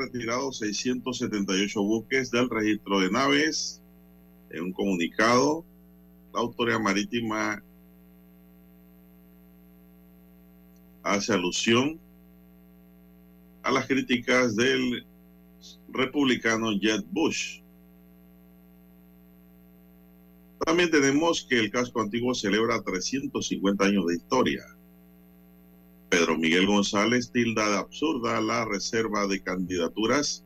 Retirado 678 buques del registro de naves. En un comunicado, la Autoridad Marítima hace alusión a las críticas del republicano Jed Bush. También tenemos que el casco antiguo celebra 350 años de historia. Pedro Miguel González tilda de absurda la reserva de candidaturas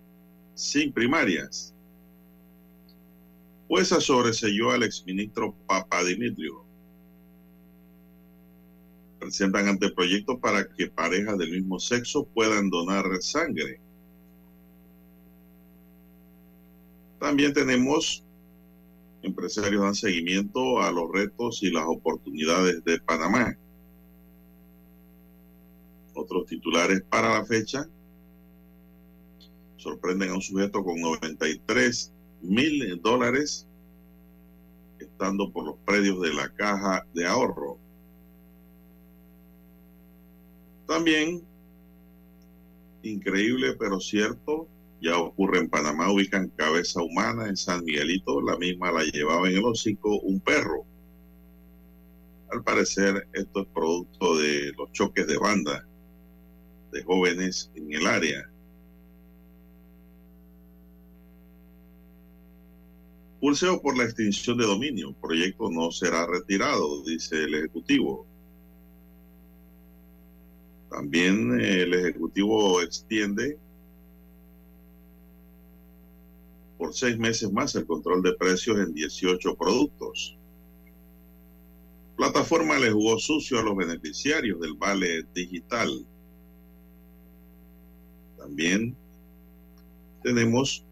sin primarias. Pues sobreselló al exministro Papa Dimitrio. Presentan anteproyectos para que parejas del mismo sexo puedan donar sangre. También tenemos empresarios dan seguimiento a los retos y las oportunidades de Panamá. Otros titulares para la fecha sorprenden a un sujeto con 93 mil dólares estando por los predios de la caja de ahorro. También, increíble pero cierto, ya ocurre en Panamá, ubican cabeza humana en San Miguelito, la misma la llevaba en el hocico un perro. Al parecer esto es producto de los choques de banda de jóvenes en el área. Pulseo por la extinción de dominio. Proyecto no será retirado, dice el Ejecutivo. También el Ejecutivo extiende por seis meses más el control de precios en 18 productos. Plataforma le jugó sucio a los beneficiarios del vale digital. También tenemos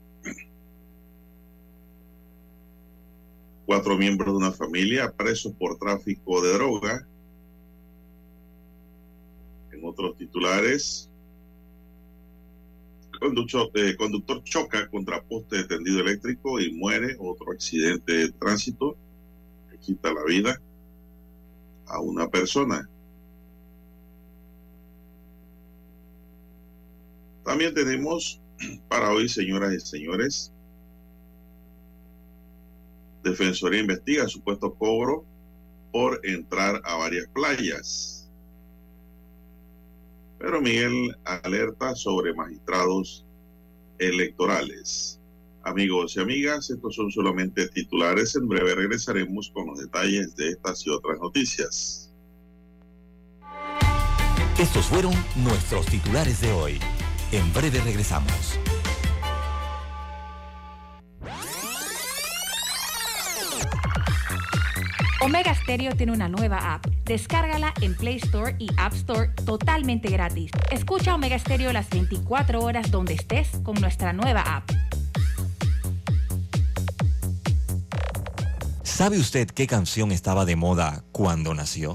cuatro miembros de una familia presos por tráfico de droga. En otros titulares, conductor, eh, conductor choca contra poste de tendido eléctrico y muere. Otro accidente de tránsito que quita la vida a una persona. También tenemos para hoy, señoras y señores, Defensoría investiga supuesto cobro por entrar a varias playas. Pero Miguel alerta sobre magistrados electorales. Amigos y amigas, estos son solamente titulares. En breve regresaremos con los detalles de estas y otras noticias. Estos fueron nuestros titulares de hoy. En breve regresamos. Omega Stereo tiene una nueva app. Descárgala en Play Store y App Store totalmente gratis. Escucha Omega Stereo las 24 horas donde estés con nuestra nueva app. ¿Sabe usted qué canción estaba de moda cuando nació?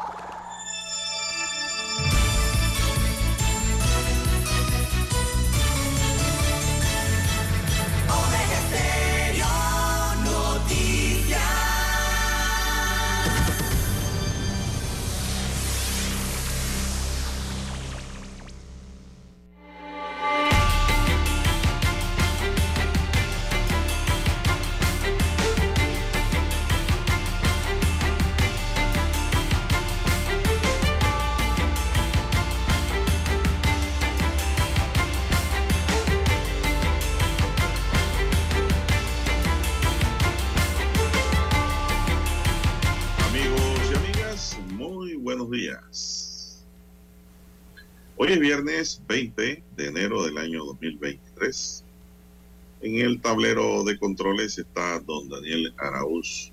Tablero de controles está don Daniel Araúz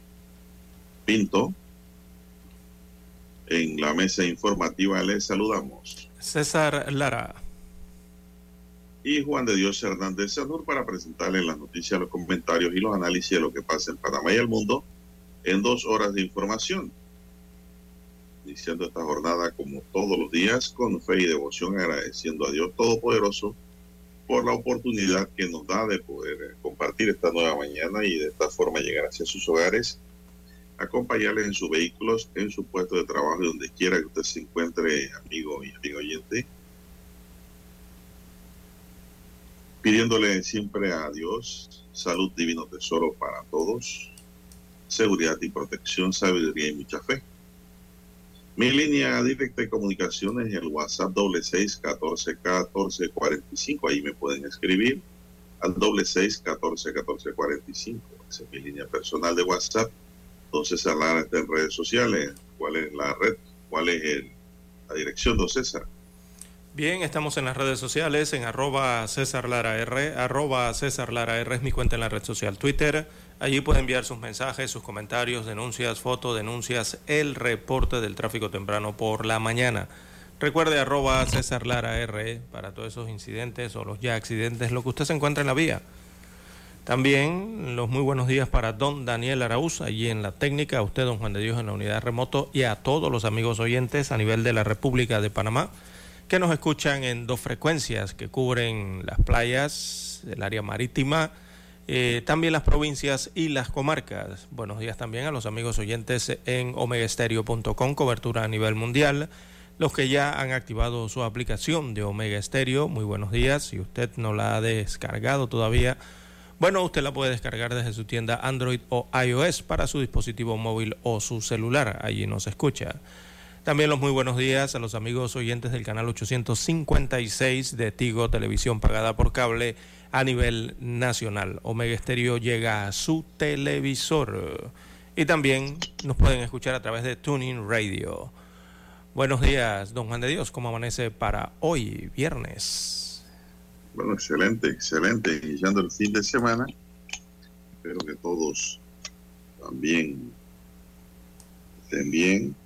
Pinto. En la mesa informativa les saludamos. César Lara. Y Juan de Dios Hernández Sanur para presentarles las noticias, los comentarios y los análisis de lo que pasa en Panamá y el mundo en dos horas de información iniciando esta jornada como todos los días con fe y devoción, agradeciendo a Dios Todopoderoso por la oportunidad que nos da de poder compartir esta nueva mañana y de esta forma llegar hacia sus hogares, acompañarles en sus vehículos, en su puesto de trabajo, donde quiera que usted se encuentre, amigo y amigo oyente, pidiéndole siempre a Dios salud, divino tesoro para todos, seguridad y protección, sabiduría y mucha fe mi línea directa de comunicaciones es el WhatsApp doble seis catorce catorce cuarenta y cinco. Ahí me pueden escribir al doble seis catorce catorce cuarenta y cinco. Esa es mi línea personal de WhatsApp. Entonces, Lara está en redes sociales. ¿Cuál es la red? ¿Cuál es la dirección, don César? Bien, estamos en las redes sociales, en arroba César Lara R, arroba César Lara R es mi cuenta en la red social Twitter, Allí puede enviar sus mensajes, sus comentarios, denuncias, fotos, denuncias, el reporte del tráfico temprano por la mañana. Recuerde arroba César Lara R para todos esos incidentes o los ya accidentes, lo que usted se encuentra en la vía. También los muy buenos días para don Daniel Araúz, allí en la técnica, a usted, don Juan de Dios, en la unidad remoto y a todos los amigos oyentes a nivel de la República de Panamá que nos escuchan en dos frecuencias que cubren las playas, el área marítima, eh, también las provincias y las comarcas. Buenos días también a los amigos oyentes en omegaestereo.com, cobertura a nivel mundial. Los que ya han activado su aplicación de Omega Stereo, muy buenos días. Si usted no la ha descargado todavía, bueno, usted la puede descargar desde su tienda Android o iOS para su dispositivo móvil o su celular. Allí nos escucha. También los muy buenos días a los amigos oyentes del canal 856 de Tigo Televisión pagada por cable a nivel nacional. Omega Estéreo llega a su televisor y también nos pueden escuchar a través de Tuning Radio. Buenos días, don Juan de Dios, ¿cómo amanece para hoy, viernes? Bueno, excelente, excelente, iniciando el fin de semana. Espero que todos también estén bien.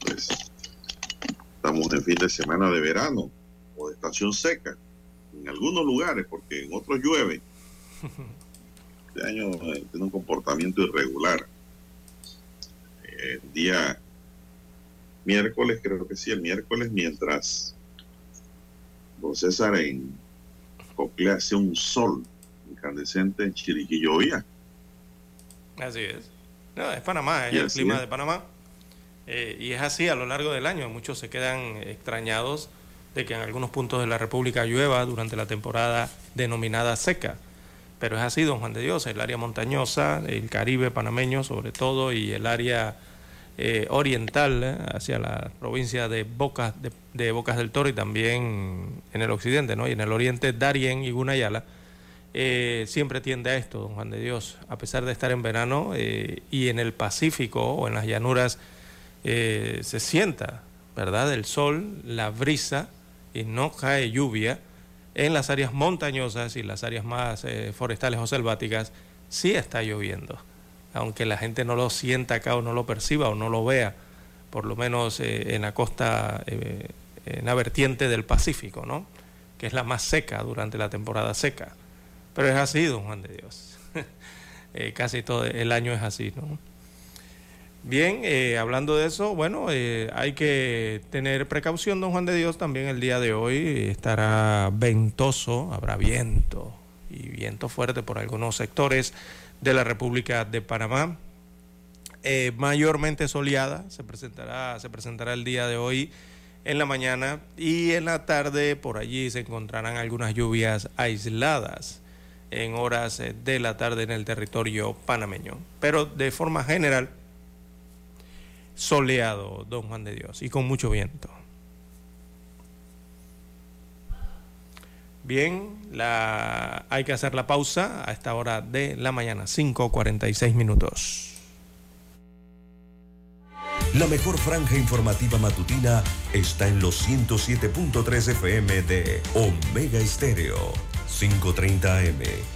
pues estamos en fin de semana de verano o de estación seca en algunos lugares, porque en otros llueve. Este año eh, tiene un comportamiento irregular. El día miércoles, creo que sí, el miércoles, mientras don César en Cocle hace un sol incandescente en Chiriquí llovía. Así es. No, es Panamá, es el clima de Panamá. Eh, y es así a lo largo del año. Muchos se quedan extrañados de que en algunos puntos de la República llueva durante la temporada denominada seca. Pero es así, don Juan de Dios, el área montañosa, el Caribe panameño sobre todo y el área eh, oriental eh, hacia la provincia de Bocas, de, Bocas del Toro y también en el occidente ¿no? y en el oriente Darien y Gunayala, eh, siempre tiende a esto, don Juan de Dios, a pesar de estar en verano y en el Pacífico o en las llanuras se sienta, ¿verdad? El sol, la brisa y no cae lluvia, en las áreas montañosas y las áreas más eh, forestales o selváticas sí está lloviendo. Aunque la gente no lo sienta acá o no lo perciba o no lo vea, por lo menos eh, en la costa, eh, en la vertiente del Pacífico, ¿no? que es la más seca durante la temporada seca. Pero es así, don Juan de Dios. Eh, casi todo el año es así, ¿no? Bien, eh, hablando de eso, bueno, eh, hay que tener precaución, don Juan de Dios, también el día de hoy estará ventoso, habrá viento y viento fuerte por algunos sectores de la República de Panamá. mayormente soleada, se presentará, se presentará el día de hoy en la mañana y en la tarde por allí se encontrarán algunas lluvias aisladas en horas eh, de la tarde en el territorio panameño. Pero de forma general, soleado, don Juan de Dios, y con mucho viento. Bien, la, hay que hacer la pausa a esta hora de la mañana, 5.46 minutos. La mejor franja informativa matutina está en los 107.3 FM de Omega Estéreo 530 AM.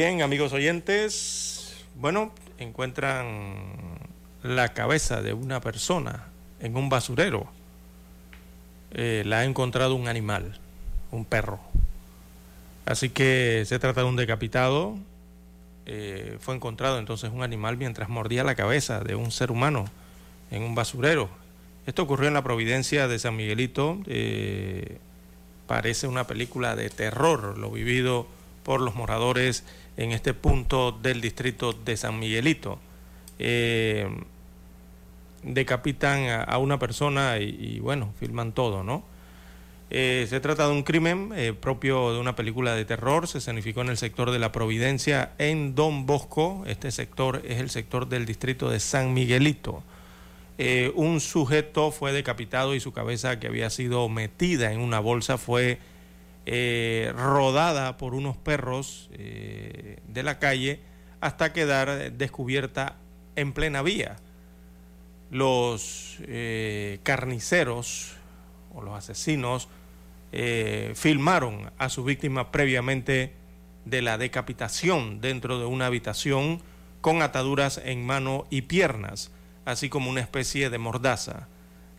Bien, amigos oyentes, bueno, encuentran la cabeza de una persona en un basurero. Eh, la ha encontrado un animal, un perro. Así que se trata de un decapitado. Eh, fue encontrado entonces un animal mientras mordía la cabeza de un ser humano en un basurero. Esto ocurrió en la Providencia de San Miguelito. Eh, parece una película de terror, lo vivido por los moradores en este punto del distrito de San Miguelito. Eh, decapitan a, una persona y, bueno, filman todo, ¿no? Eh, se trata de un crimen eh, propio de una película de terror, se escenificó en el sector de la Providencia en Don Bosco, este sector es el sector del distrito de San Miguelito. un sujeto fue decapitado y su cabeza que había sido metida en una bolsa fue eh, rodada por unos perros eh, de la calle hasta quedar descubierta en plena vía. Los eh, carniceros o los asesinos filmaron a su víctima previamente de la decapitación dentro de una habitación con ataduras en mano y piernas, así como una especie de mordaza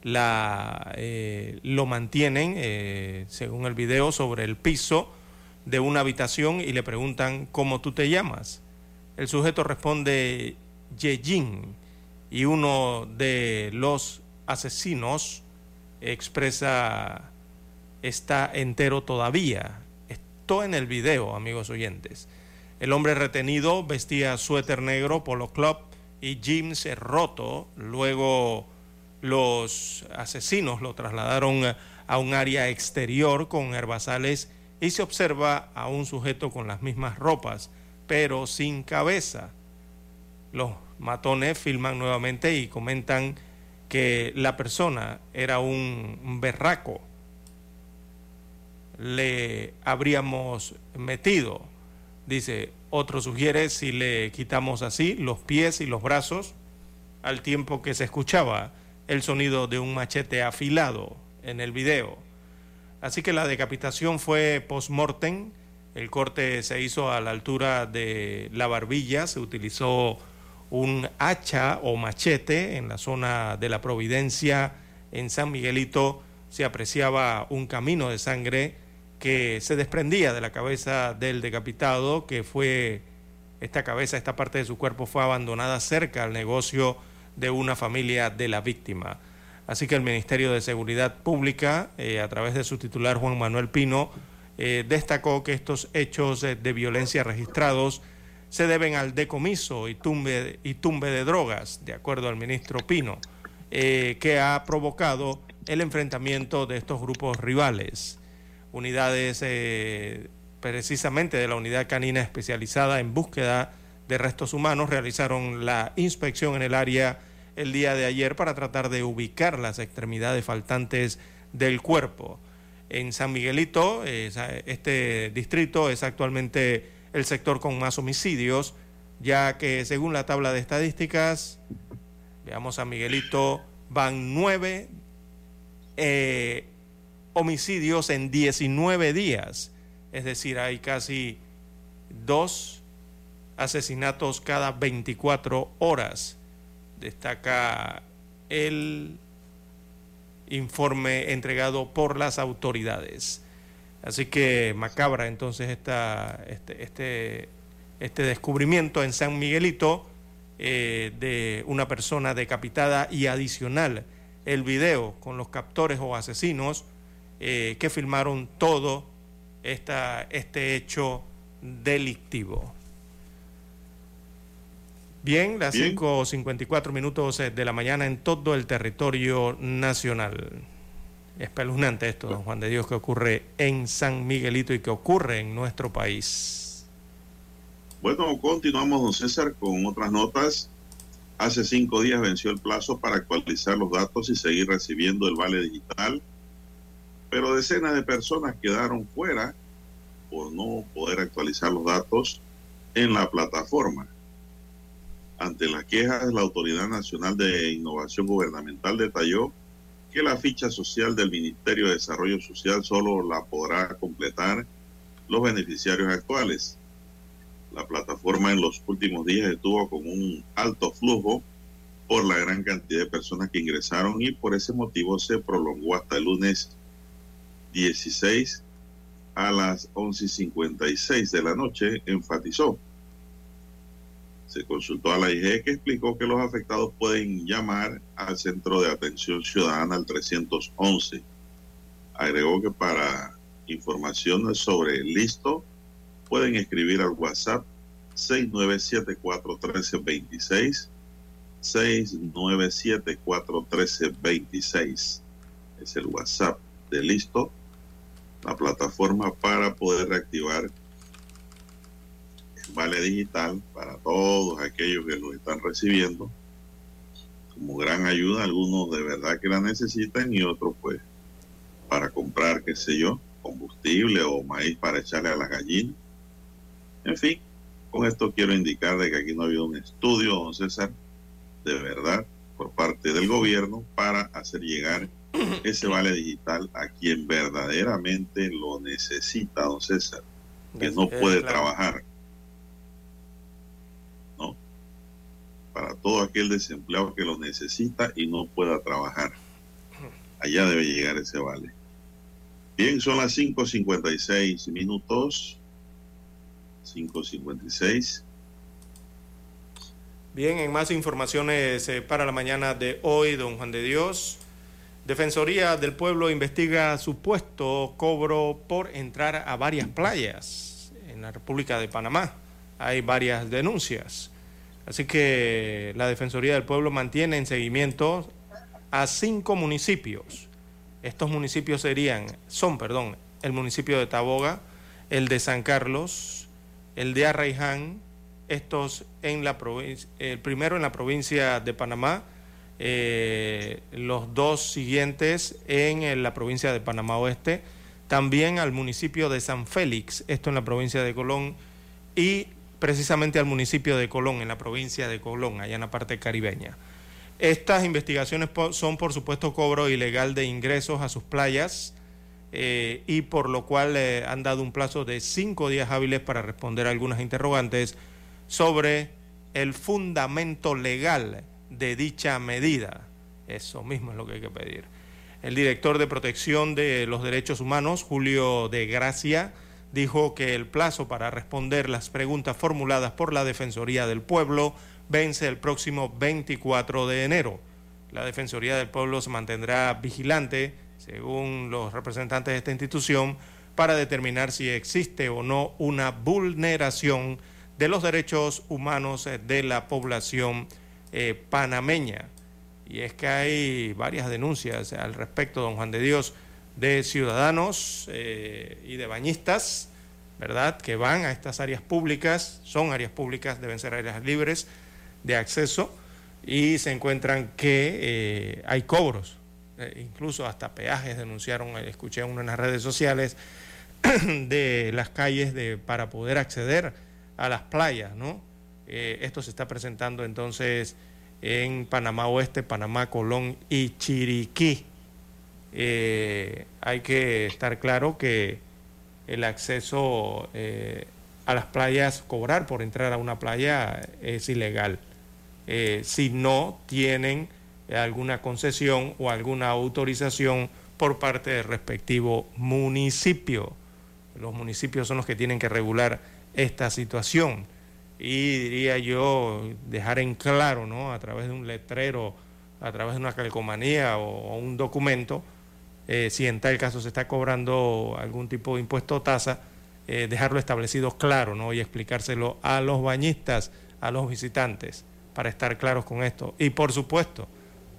la, eh, lo mantienen, eh, según el video, sobre el piso de una habitación y le preguntan cómo tú te llamas. El sujeto responde Yejin y uno de los asesinos expresa está entero todavía. Esto en el video, amigos oyentes. El hombre retenido vestía suéter negro, polo club y jeans roto. Luego los asesinos lo trasladaron a un área exterior con herbazales y se observa a un sujeto con las mismas ropas, pero sin cabeza. Los matones filman nuevamente y comentan que la persona era un berraco. Le habríamos metido, dice, otro sugiere si le quitamos así los pies y los brazos, al tiempo que se escuchaba el sonido de un machete afilado en el video. Así que la decapitación fue post-mortem, el corte se hizo a la altura de la barbilla, se utilizó un hacha o machete en la zona de la Providencia, en San Miguelito, se apreciaba un camino de sangre que se desprendía de la cabeza del decapitado, que fue, esta cabeza, esta parte de su cuerpo fue abandonada cerca al negocio de una familia de la víctima. Así que el Ministerio de Seguridad Pública, eh, a través de su titular Juan Manuel Pino, eh, destacó que estos hechos de violencia registrados se deben al decomiso y tumbe, y tumbe de drogas, de acuerdo al ministro Pino, eh, que ha provocado el enfrentamiento de estos grupos rivales. Unidades precisamente de la unidad canina especializada en búsqueda de restos humanos realizaron la inspección en el área el día de ayer para tratar de ubicar las extremidades faltantes del cuerpo. En San Miguelito, este distrito es actualmente el sector con más homicidios, ya que según la tabla de estadísticas, veamos San Miguelito, van nueve eh, homicidios en 19 días, es decir, hay casi dos asesinatos cada 24 horas destaca el informe entregado por las autoridades. Así que macabra entonces este, este, este descubrimiento en San Miguelito eh, de una persona decapitada y adicional el video con los captores o asesinos eh, que filmaron todo esta, este hecho delictivo. Bien, las 5.54 minutos eh, de la mañana en todo el territorio nacional. Espeluznante esto, don Juan de Dios, que ocurre en San Miguelito y que ocurre en nuestro país. Bueno, continuamos, don César, con otras notas. Hace cinco días venció el plazo para actualizar los datos y seguir recibiendo el vale digital, pero decenas de personas quedaron fuera por no poder actualizar los datos en la plataforma. Ante las quejas, la Autoridad Nacional de Innovación Gubernamental detalló que la ficha social del Ministerio de Desarrollo Social solo la podrá completar los beneficiarios actuales. La plataforma en los últimos días estuvo con un alto flujo por la gran cantidad de personas que ingresaron y por ese motivo se prolongó hasta el lunes 16 a las 11.56 de la noche, enfatizó. Se consultó a la IG que explicó que los afectados pueden llamar al Centro de Atención Ciudadana al 311. Agregó que para información sobre el listo pueden escribir al WhatsApp 69741326 69741326 es el WhatsApp de listo la plataforma para poder reactivar vale digital para todos aquellos que lo están recibiendo como gran ayuda, algunos de verdad que la necesitan y otros pues para comprar, qué sé yo, combustible o maíz para echarle a las gallinas. En fin, con esto quiero indicar de que aquí no ha habido un estudio, don César, de verdad, por parte del gobierno para hacer llegar ese vale digital a quien verdaderamente lo necesita, don César, que no puede trabajar. Para todo aquel desempleado que lo necesita y no pueda trabajar. Allá debe llegar ese vale. Bien, son las 5.56 minutos. 5.56. Bien, en más informaciones eh, para la mañana de hoy, don Juan de Dios. Defensoría del Pueblo investiga supuesto cobro por entrar a varias playas en la República de Panamá. Hay varias denuncias. Así que la Defensoría del Pueblo mantiene en seguimiento a cinco municipios. Estos municipios serían, son, perdón, el municipio de Taboga, el de San Carlos, el de Arraiján, estos en la provincia, el primero en la provincia de Panamá, eh, los dos siguientes en, la provincia de Panamá Oeste, también al municipio de San Félix, esto en la provincia de Colón, y precisamente al municipio de Colón, en la provincia de Colón, allá en la parte caribeña. Estas investigaciones son, por supuesto, cobro ilegal de ingresos a sus playas eh, y por lo cual eh, han dado un plazo de cinco días hábiles para responder algunas interrogantes sobre el fundamento legal de dicha medida. Eso mismo es lo que hay que pedir. El director de protección de los derechos humanos, Julio de Gracia, dijo que el plazo para responder las preguntas formuladas por la Defensoría del Pueblo vence el próximo 24 de enero. La Defensoría del Pueblo se mantendrá vigilante, según los representantes de esta institución, para determinar si existe o no una vulneración de los derechos humanos de la población eh, panameña. Y es que hay varias denuncias al respecto, don Juan de Dios, de ciudadanos eh, y de bañistas, ¿verdad?, que van a estas áreas públicas, son áreas públicas, deben ser áreas libres de acceso, y se encuentran que eh, hay cobros, incluso hasta peajes denunciaron, escuché uno en las redes sociales, de las calles de, para poder acceder a las playas, ¿no? Eh, esto se está presentando entonces en Panamá Oeste, Panamá, Colón y Chiriquí. Eh, hay que estar claro que el acceso eh, a las playas, cobrar por entrar a una playa es ilegal. si no tienen alguna concesión o alguna autorización por parte del respectivo municipio. Los municipios son los que tienen que regular esta situación y diría yo dejar en claro, ¿no? A través de un letrero, a través de una calcomanía o, un documento, eh, si en tal caso se está cobrando algún tipo de impuesto o tasa, eh, dejarlo establecido claro, ¿no? Y explicárselo a los bañistas, a los visitantes, para estar claros con esto. Y por supuesto,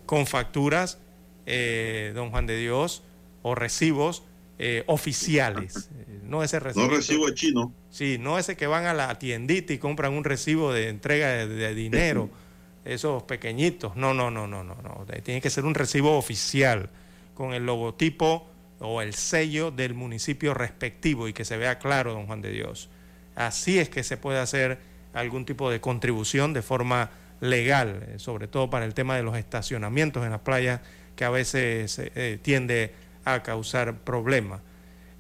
con facturas, eh, don Juan de Dios, o recibos oficiales. No ese recibo. No recibo chino. Sí, no ese que van a la tiendita y compran un recibo de entrega de, dinero, esos pequeñitos. No, no, no, no, no, no. Tiene que ser un recibo oficial con el logotipo o el sello del municipio respectivo y que se vea claro, don Juan de Dios. Así es que se puede hacer algún tipo de contribución de forma legal, eh, sobre todo para el tema de los estacionamientos en las playas, que a veces eh, tiende a causar problemas.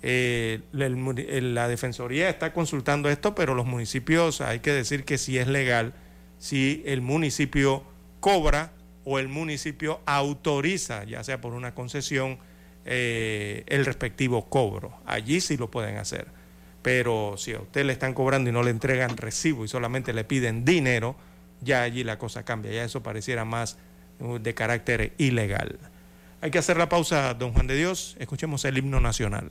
Eh, la Defensoría está consultando esto, pero los municipios hay que decir que si es legal, si el municipio cobra o el municipio autoriza, ya sea por una concesión, eh, el respectivo cobro. Allí sí lo pueden hacer. Pero si a usted le están cobrando y no le entregan recibo y solamente le piden dinero, ya allí la cosa cambia. Ya eso pareciera más uh, de carácter ilegal. Hay que hacer la pausa, don Juan de Dios. Escuchemos el himno nacional.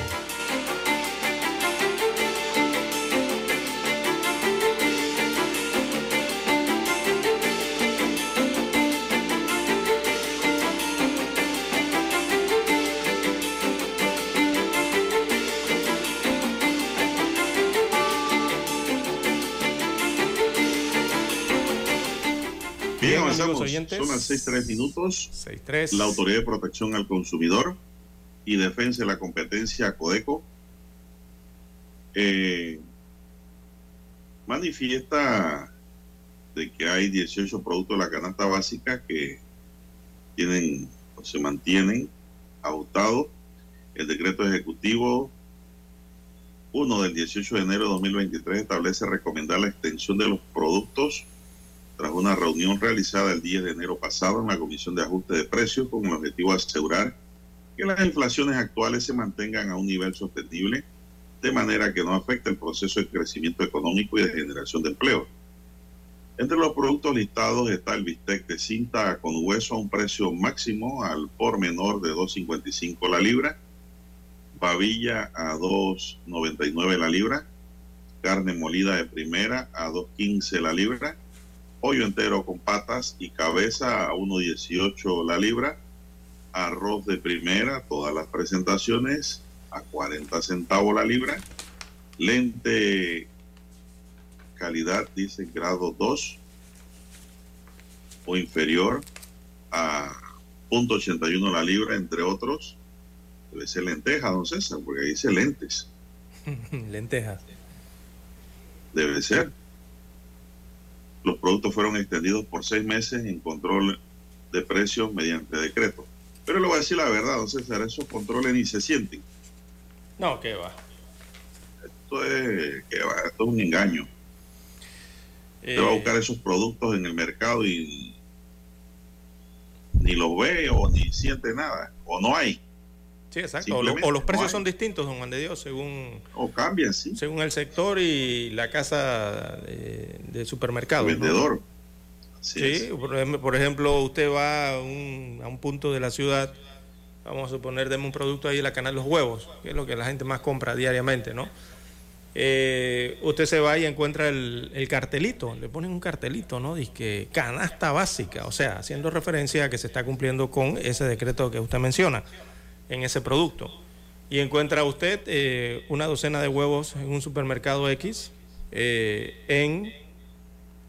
Son las 6.3 minutos. La Autoridad de Protección al Consumidor y Defensa de la Competencia, CODECO, eh, manifiesta de que hay 18 productos de la canasta básica que tienen o se mantienen agotados. El decreto ejecutivo 1 del 18 de enero de 2023 establece recomendar la extensión de los productos tras una reunión realizada el 10 de enero pasado en la Comisión de Ajuste de Precios con el objetivo de asegurar que las inflaciones actuales se mantengan a un nivel sostenible de manera que no afecte el proceso de crecimiento económico y de generación de empleo. Entre los productos listados está el bistec de cinta con hueso a un precio máximo al por menor de 2.55 la libra, babilla a 2.99 la libra, carne molida de primera a 2.15 la libra, pollo entero con patas y cabeza a 1.18 la libra, arroz de primera, todas las presentaciones a 40 centavos la libra, lente calidad, dice grado 2 o inferior a .81 la libra, entre otros. Debe ser lenteja, don César, porque dice lentes. Lentejas. Debe ser. Los productos fueron extendidos por seis meses en control de precios mediante decreto. Pero le voy a decir la verdad, don César, esos controles ni se sienten. No, que va. Esto es, que va, esto es un engaño. Usted va a buscar esos productos en el mercado y ni los ve o ni siente nada, o no hay. Sí, exacto. O, los precios son distintos, don Juan de Dios, según. O cambian, sí. Según el sector y la casa de, supermercado. vendedor. Sí, por, ejemplo, usted va a un, a un, punto de la ciudad, vamos a suponer, deme un producto ahí, la canal Los Huevos, que es lo que la gente más compra diariamente, ¿no? Eh, usted se va y encuentra el, el, cartelito, le ponen un cartelito, ¿no? Dice que canasta básica, o sea, haciendo referencia a que se está cumpliendo con ese decreto que usted menciona en ese producto. Y encuentra usted eh, una docena de huevos en un supermercado X eh, en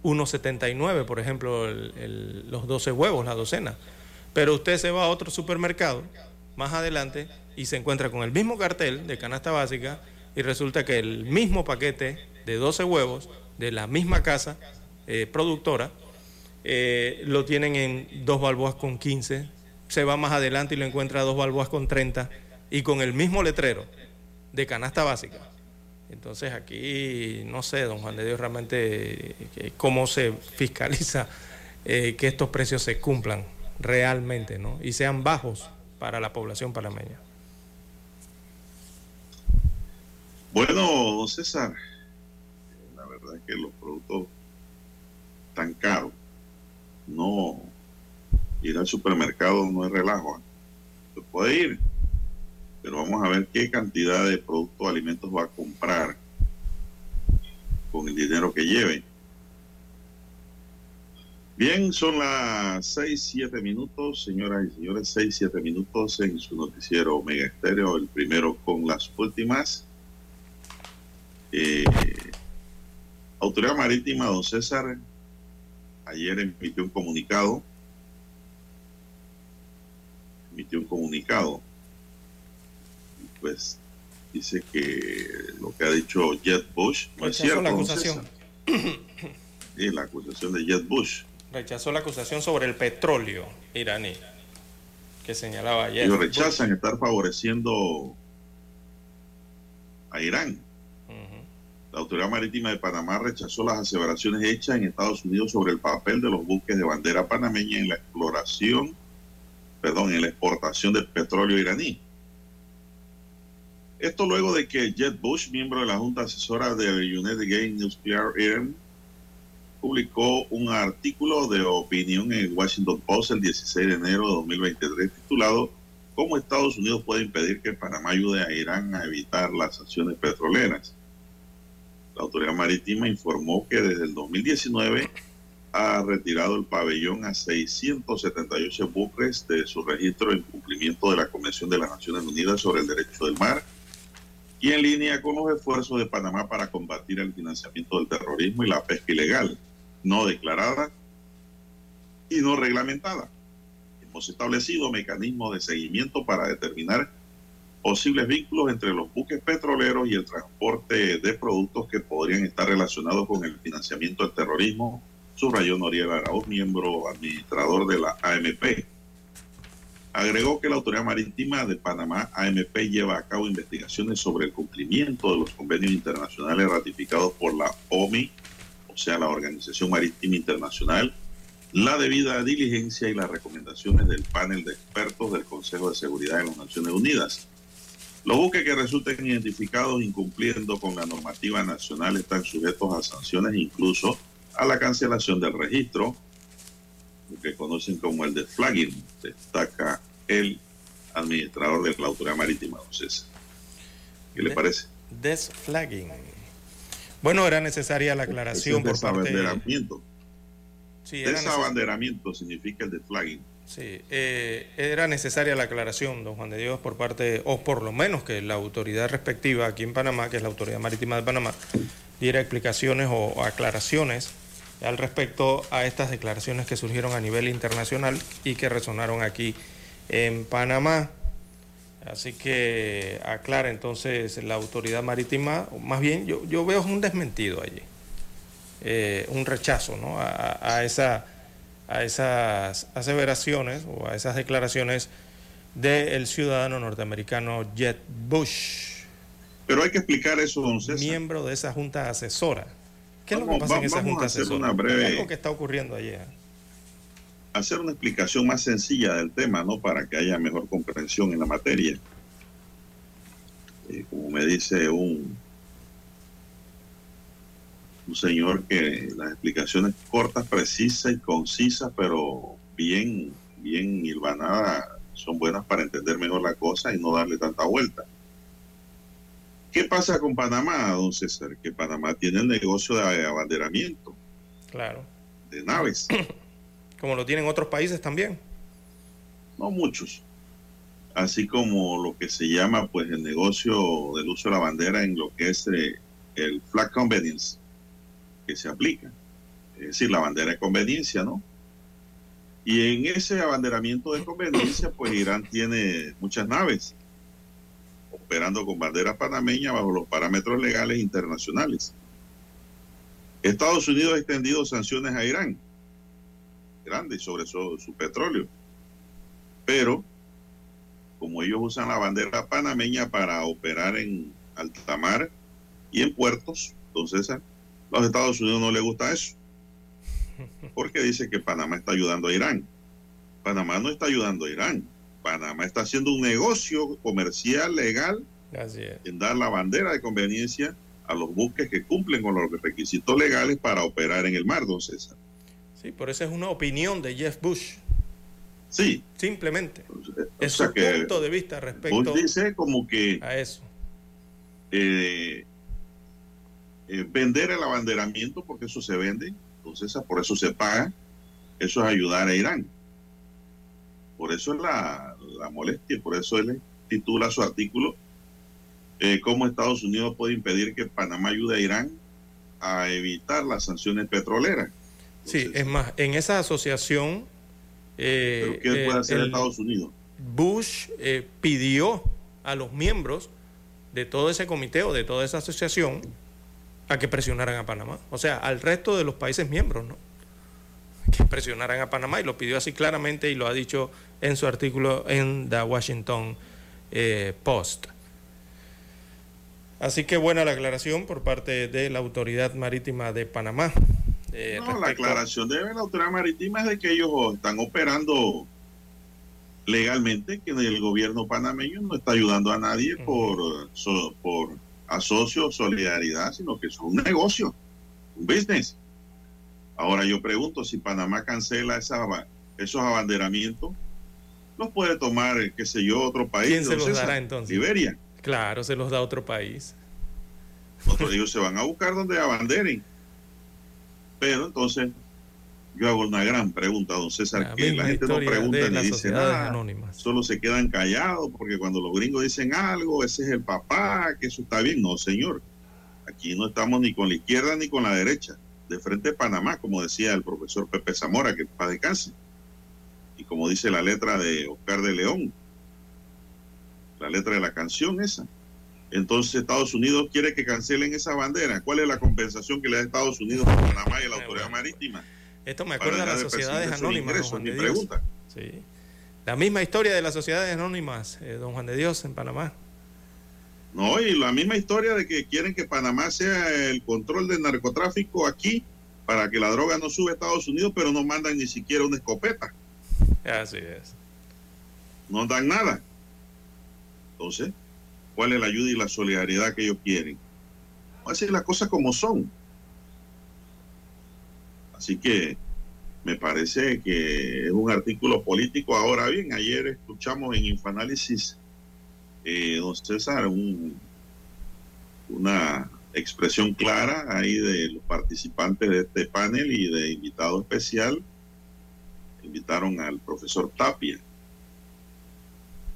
1,79, por ejemplo, los 12 huevos, la docena. Pero usted se va a otro supermercado más adelante y se encuentra con el mismo cartel de canasta básica y resulta que el mismo paquete de 12 huevos de la misma casa eh, productora lo tienen en dos balboas con 15, se va más adelante y lo encuentra a dos balboas con 30 y con el mismo letrero de canasta básica. Entonces aquí no sé, don Juan de Dios, realmente eh, cómo se fiscaliza eh, que estos precios se cumplan realmente ¿no? y sean bajos para la población panameña. Bueno, César, la verdad es que los productos tan caros no ir al supermercado no es relajo. ¿eh? Se puede ir, pero vamos a ver qué cantidad de productos alimentos va a comprar con el dinero que lleve. Bien, son las 6, 7 minutos, señoras y señores, 6, 7 minutos en su noticiero Omega Estéreo, el primero con las últimas. Eh, Autoridad Marítima, don César, ayer emitió un comunicado emitió un comunicado. Pues dice que lo que ha dicho Jet Bush no es cierto. la acusación. Sí, la acusación de Jet Bush. Rechazó la acusación sobre el petróleo iraní que señalaba ayer. Ellos rechazan estar favoreciendo a Irán. La Autoridad Marítima de Panamá rechazó las aseveraciones hechas en Estados Unidos sobre el papel de los buques de bandera panameña en la exploración, perdón, en la exportación de petróleo iraní. Esto luego de que Jed Bush, miembro de la Junta Asesora del United Game Nuclear Iran, publicó un artículo de opinión en el Washington Post el 16 de enero de 2023 titulado ¿Cómo Estados Unidos puede impedir que Panamá ayude a Irán a evitar las sanciones petroleras? La autoridad marítima informó que desde el 2019 ha retirado el pabellón a 678 buques de su registro en cumplimiento de la Convención de las Naciones Unidas sobre el Derecho del Mar y en línea con los esfuerzos de Panamá para combatir el financiamiento del terrorismo y la pesca ilegal, no declarada y no reglamentada. Hemos establecido mecanismos de seguimiento para determinar posibles vínculos entre los buques petroleros y el transporte de productos que podrían estar relacionados con el financiamiento del terrorismo, subrayó Noriel Arauz, miembro administrador de la AMP. Agregó que la Autoridad Marítima de Panamá, AMP, lleva a cabo investigaciones sobre el cumplimiento de los convenios internacionales ratificados por la OMI, o sea, la Organización Marítima Internacional, la debida diligencia y las recomendaciones del panel de expertos del Consejo de Seguridad de las Naciones Unidas. Los buques que resulten identificados incumpliendo con la normativa nacional están sujetos a sanciones, incluso a la cancelación del registro, lo que conocen como el flagging, destaca el administrador de la Autoridad Marítima, don ¿Qué le parece? Desflagging. Bueno, era necesaria la aclaración por parte de... Sí, Desabanderamiento significa el flagging. Sí, eh, era necesaria la aclaración, don Juan de Dios, por parte, o por lo menos que la autoridad respectiva aquí en Panamá, que es la Autoridad Marítima de Panamá, diera explicaciones o, aclaraciones al respecto a estas declaraciones que surgieron a nivel internacional y que resonaron aquí en Panamá. Así que aclara entonces la autoridad marítima, más bien yo, yo veo un desmentido allí, eh, un rechazo ¿no? a esa a esas aseveraciones o a esas declaraciones del ciudadano norteamericano Jed Bush. Pero hay que explicar eso, don César. Miembro de esa junta asesora. ¿Qué es lo que pasa en esa junta asesora? Una breve, algo que está ocurriendo allí. Hacer una explicación más sencilla del tema, ¿no? Para que haya mejor comprensión en la materia. Eh, como me dice un un señor que las explicaciones cortas, precisas y concisas, pero bien, bien hilvanadas, son buenas para entender mejor la cosa y no darle tanta vuelta. ¿Qué pasa con Panamá, don César? Que Panamá tiene el negocio de abanderamiento. Claro. De naves. Como lo tienen otros países también. No muchos. Así como lo que se llama pues el negocio del uso de la bandera en lo que es eh, el flag convenience que se aplica. Es decir, la bandera de conveniencia, ¿no? Y en ese abanderamiento de conveniencia, pues Irán tiene muchas naves operando con banderas panameñas bajo los parámetros legales internacionales. Estados Unidos ha extendido sanciones a Irán, grandes sobre su, su petróleo, pero como ellos usan la bandera panameña para operar en alta mar y en puertos, entonces los Estados Unidos no le gusta eso. Porque dice que Panamá está ayudando a Irán. Panamá no está ayudando a Irán. Panamá está haciendo un negocio comercial legal en dar la bandera de conveniencia a los buques que cumplen con los requisitos legales para operar en el mar, don César. Sí, por eso es una opinión de Jeff Bush. Sí. Simplemente. es su punto de vista respecto Bush dice como que a eso. Eh, eh, vender el abanderamiento, porque eso se vende, entonces por eso se paga, eso es ayudar a Irán. Por eso es la, molestia, por eso él titula su artículo eh, cómo Estados Unidos puede impedir que Panamá ayude a Irán a evitar las sanciones petroleras. sí, es más, en esa asociación... Eh, ¿Pero qué puede hacer Estados Unidos? Bush pidió a los miembros de todo ese comité o de toda esa asociación a que presionaran a Panamá. O sea, al resto de los países miembros, ¿no? Que presionaran a Panamá y lo pidió así claramente y lo ha dicho en su artículo en The Washington eh, Post. Así que buena la aclaración por parte de la Autoridad Marítima de Panamá. Eh, no, la aclaración de la Autoridad Marítima es de que ellos están operando legalmente, que el gobierno panameño no está ayudando a nadie por, por asocio, solidaridad, sino que es un negocio, un business. Ahora yo pregunto, si Panamá cancela esa, esos abanderamientos, los puede tomar, qué sé yo, otro país. ¿Quién se los dará entonces? Liberia. Claro, se los da otro país. Otros ellos se van a buscar donde abanderen. Pero entonces, yo hago una gran pregunta, don César, que la gente no pregunta ni dice nada, solo se quedan callados, porque cuando los gringos dicen algo, ese es el papá, que eso está bien. No, señor. Aquí no estamos ni con la izquierda ni con la derecha. De frente a Panamá, como decía el profesor Pepe Zamora, que para descanse. Y como dice la letra de Oscar de León, la letra de la canción esa. Entonces Estados Unidos quiere que cancelen esa bandera. ¿Cuál es la compensación que le da Estados Unidos a Panamá y a la autoridad marítima? Esto me acuerda de las sociedades anónimas. Juan de pregunta. Sí. La misma historia de las sociedades anónimas, eh, don Juan de Dios, en Panamá. No, y la misma historia de que quieren que Panamá sea el control del narcotráfico aquí para que la droga no sube a Estados Unidos, pero no mandan ni siquiera una escopeta. Así es. No dan nada. Entonces, ¿cuál es la ayuda y la solidaridad que ellos quieren? Vamos a decir las cosas como son. Así que me parece que es un artículo político. Ahora bien, ayer escuchamos en Infoanálisis, eh, don César, una expresión clara ahí de los participantes de este panel y de invitado especial. Invitaron al profesor Tapia,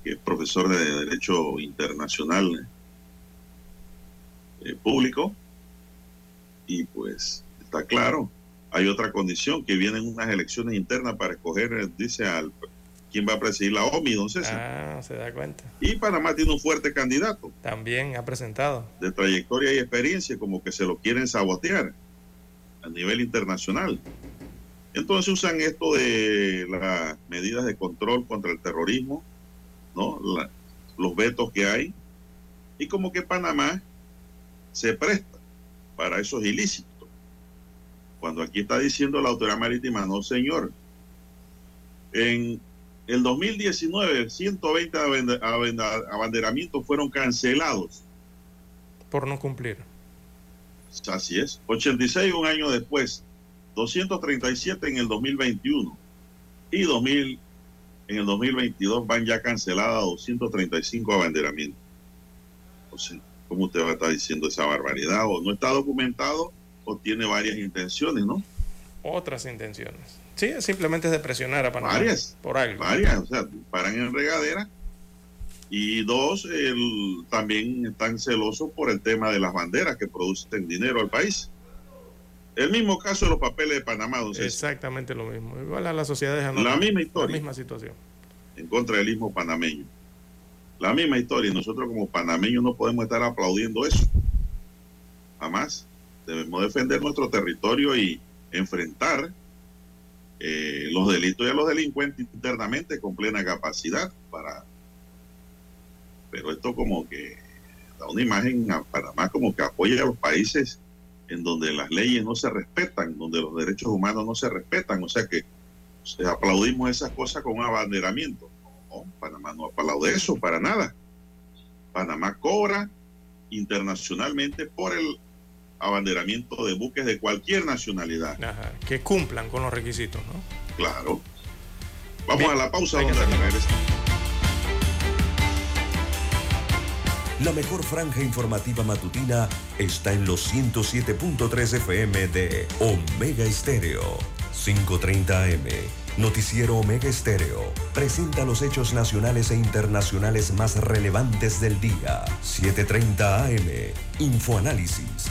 que es profesor de Derecho Internacional eh, Público. Y pues está claro, hay otra condición, que vienen unas elecciones internas para escoger, dice, al quién va a presidir la OMI, don César. Ah, se da cuenta. Y Panamá tiene un fuerte candidato. También ha presentado. De trayectoria y experiencia, como que se lo quieren sabotear a nivel internacional. Entonces usan esto de las medidas de control contra el terrorismo, ¿no? los vetos que hay, y como que Panamá se presta para esos ilícitos. Cuando aquí está diciendo la autoridad marítima, no señor. En el 2019, 120 abanderamientos fueron cancelados. Por no cumplir. Así es. 86 un año después. 237 en el 2021. Y 2000, en el 2022 van ya canceladas 235 abanderamientos. O sea, ¿cómo usted va a estar diciendo esa barbaridad? O no está documentado o tiene varias intenciones, ¿no? Otras intenciones. Sí, simplemente es de presionar a Panamá. Varias. Por algo. Varias, o sea, paran en regadera. Y dos, el, también están celosos por el tema de las banderas que producen dinero al país. El mismo caso de los papeles de Panamá, Exactamente lo mismo. Igual a las sociedades La misma historia. La misma situación. En contra del mismo panameño. La misma historia. Y nosotros como panameños no podemos estar aplaudiendo eso. Jamás debemos defender nuestro territorio y enfrentar eh, los delitos y a los delincuentes internamente con plena capacidad para pero esto como que da una imagen a Panamá como que apoya a los países en donde las leyes no se respetan, donde los derechos humanos no se respetan, o sea que aplaudimos esas cosas con abanderamiento. No, Panamá no aplaude eso para nada. Panamá cobra internacionalmente por el abanderamiento de buques de cualquier nacionalidad. que cumplan con los requisitos, ¿no? Claro. Vamos a la pausa donde La mejor franja informativa matutina está en los 107.3 FM de Omega Estéreo. 530 AM. Noticiero Omega Estéreo. Presenta los hechos nacionales e internacionales más relevantes del día. 730 AM. Infoanálisis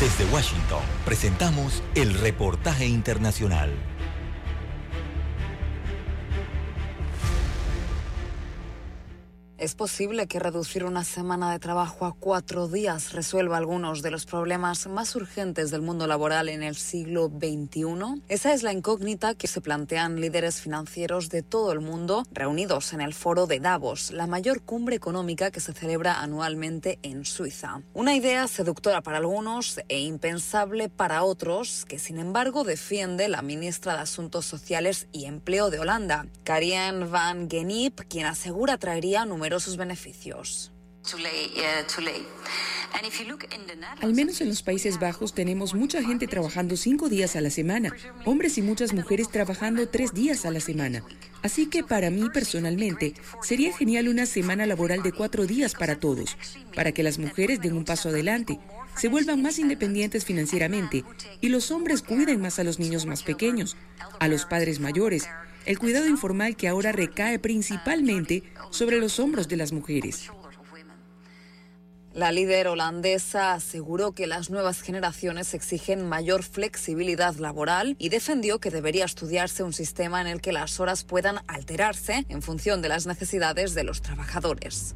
Desde Washington presentamos el reportaje internacional. ¿Es posible que reducir una semana de trabajo a cuatro días resuelva algunos de los problemas más urgentes del mundo laboral en el siglo XXI? Esa es la incógnita que se plantean líderes financieros de todo el mundo reunidos en el foro de Davos, la mayor cumbre económica que se celebra anualmente en Suiza. Una idea seductora para algunos e impensable para otros, que sin embargo defiende la ministra de Asuntos Sociales y Empleo de Holanda, Karien van Genip, quien asegura traería números numerosos beneficios. Al menos en los Países Bajos tenemos mucha gente trabajando cinco días a la semana, hombres y muchas mujeres trabajando tres días a la semana. Así que para mí personalmente sería genial una semana laboral de cuatro días para todos, para que las mujeres den un paso adelante, se vuelvan más independientes financieramente y los hombres cuiden más a los niños más pequeños, a los padres mayores el cuidado informal que ahora recae principalmente sobre los hombros de las mujeres. La líder holandesa aseguró que las nuevas generaciones exigen mayor flexibilidad laboral y defendió que debería estudiarse un sistema en el que las horas puedan alterarse en función de las necesidades de los trabajadores.